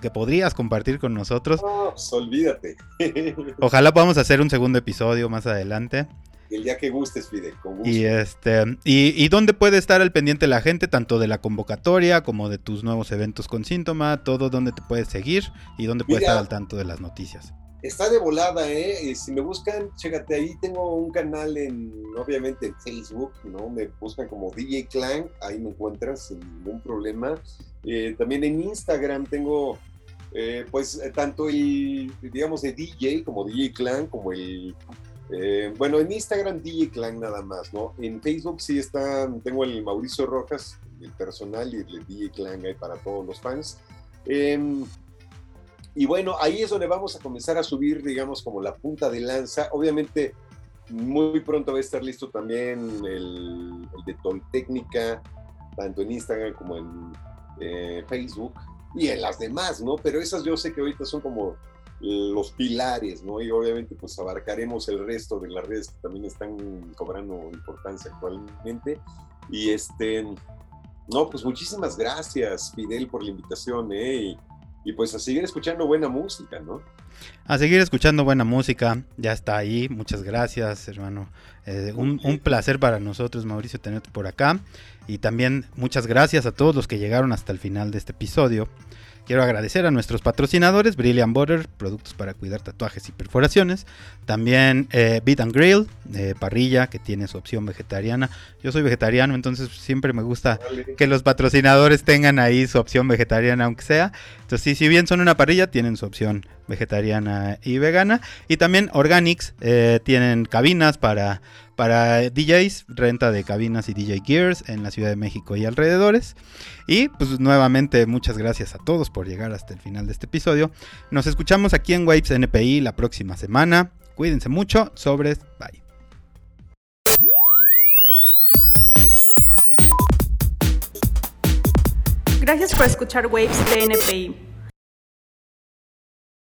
que podrías compartir con nosotros. Pues, olvídate. Ojalá podamos hacer un segundo episodio más adelante. El día que gustes, Fide, con gusto. Y, este, y, dónde puede estar al pendiente la gente, tanto de la convocatoria como de tus nuevos eventos con síntoma, todo donde te puedes seguir y dónde puedes estar al tanto de las noticias. Está de volada, ¿eh? Si me buscan, chécate, ahí tengo un canal en, obviamente, en Facebook, ¿no? Me buscan como DJ Clan, ahí me encuentran sin ningún problema. Eh, también en Instagram tengo, eh, pues, tanto el, digamos, de DJ, como DJ Clan, como el, eh, bueno, en Instagram DJ Clan nada más, ¿no? En Facebook sí está, tengo el Mauricio Rojas, el personal, y el DJ Clan ahí para todos los fans. Eh, y bueno, ahí es donde vamos a comenzar a subir, digamos, como la punta de lanza. Obviamente, muy pronto va a estar listo también el, de Toltécnica, tanto en Instagram como en eh, Facebook y en las demás, ¿no? Pero esas yo sé que ahorita son como los pilares, ¿no? Y obviamente pues abarcaremos el resto de las redes que también están cobrando importancia actualmente. Y este, no, pues muchísimas gracias, Fidel, por la invitación, ¿eh? Pues a seguir escuchando buena música, ¿no? A seguir escuchando buena música, ya está ahí, muchas gracias, hermano. Eh, un, un, placer para nosotros, Mauricio, tenerte por acá. Y también muchas gracias a todos los que llegaron hasta el final de este episodio. Quiero agradecer a nuestros patrocinadores, Brilliant Butter, productos para cuidar tatuajes y perforaciones. También eh, Beat and Grill, eh, parrilla, que tiene su opción vegetariana. Yo soy vegetariano, entonces siempre me gusta que los patrocinadores tengan ahí su opción vegetariana, aunque sea. Entonces, si bien son una parrilla, tienen su opción vegetariana y vegana. Y también Organics eh, tienen cabinas para, para DJs, renta de cabinas y DJ Gears en la Ciudad de México y alrededores. Y pues nuevamente muchas gracias a todos por llegar hasta el final de este episodio. Nos escuchamos aquí en Waves NPI la próxima semana. Cuídense mucho. Sobres. Bye. Gracias por escuchar Waves de NPI.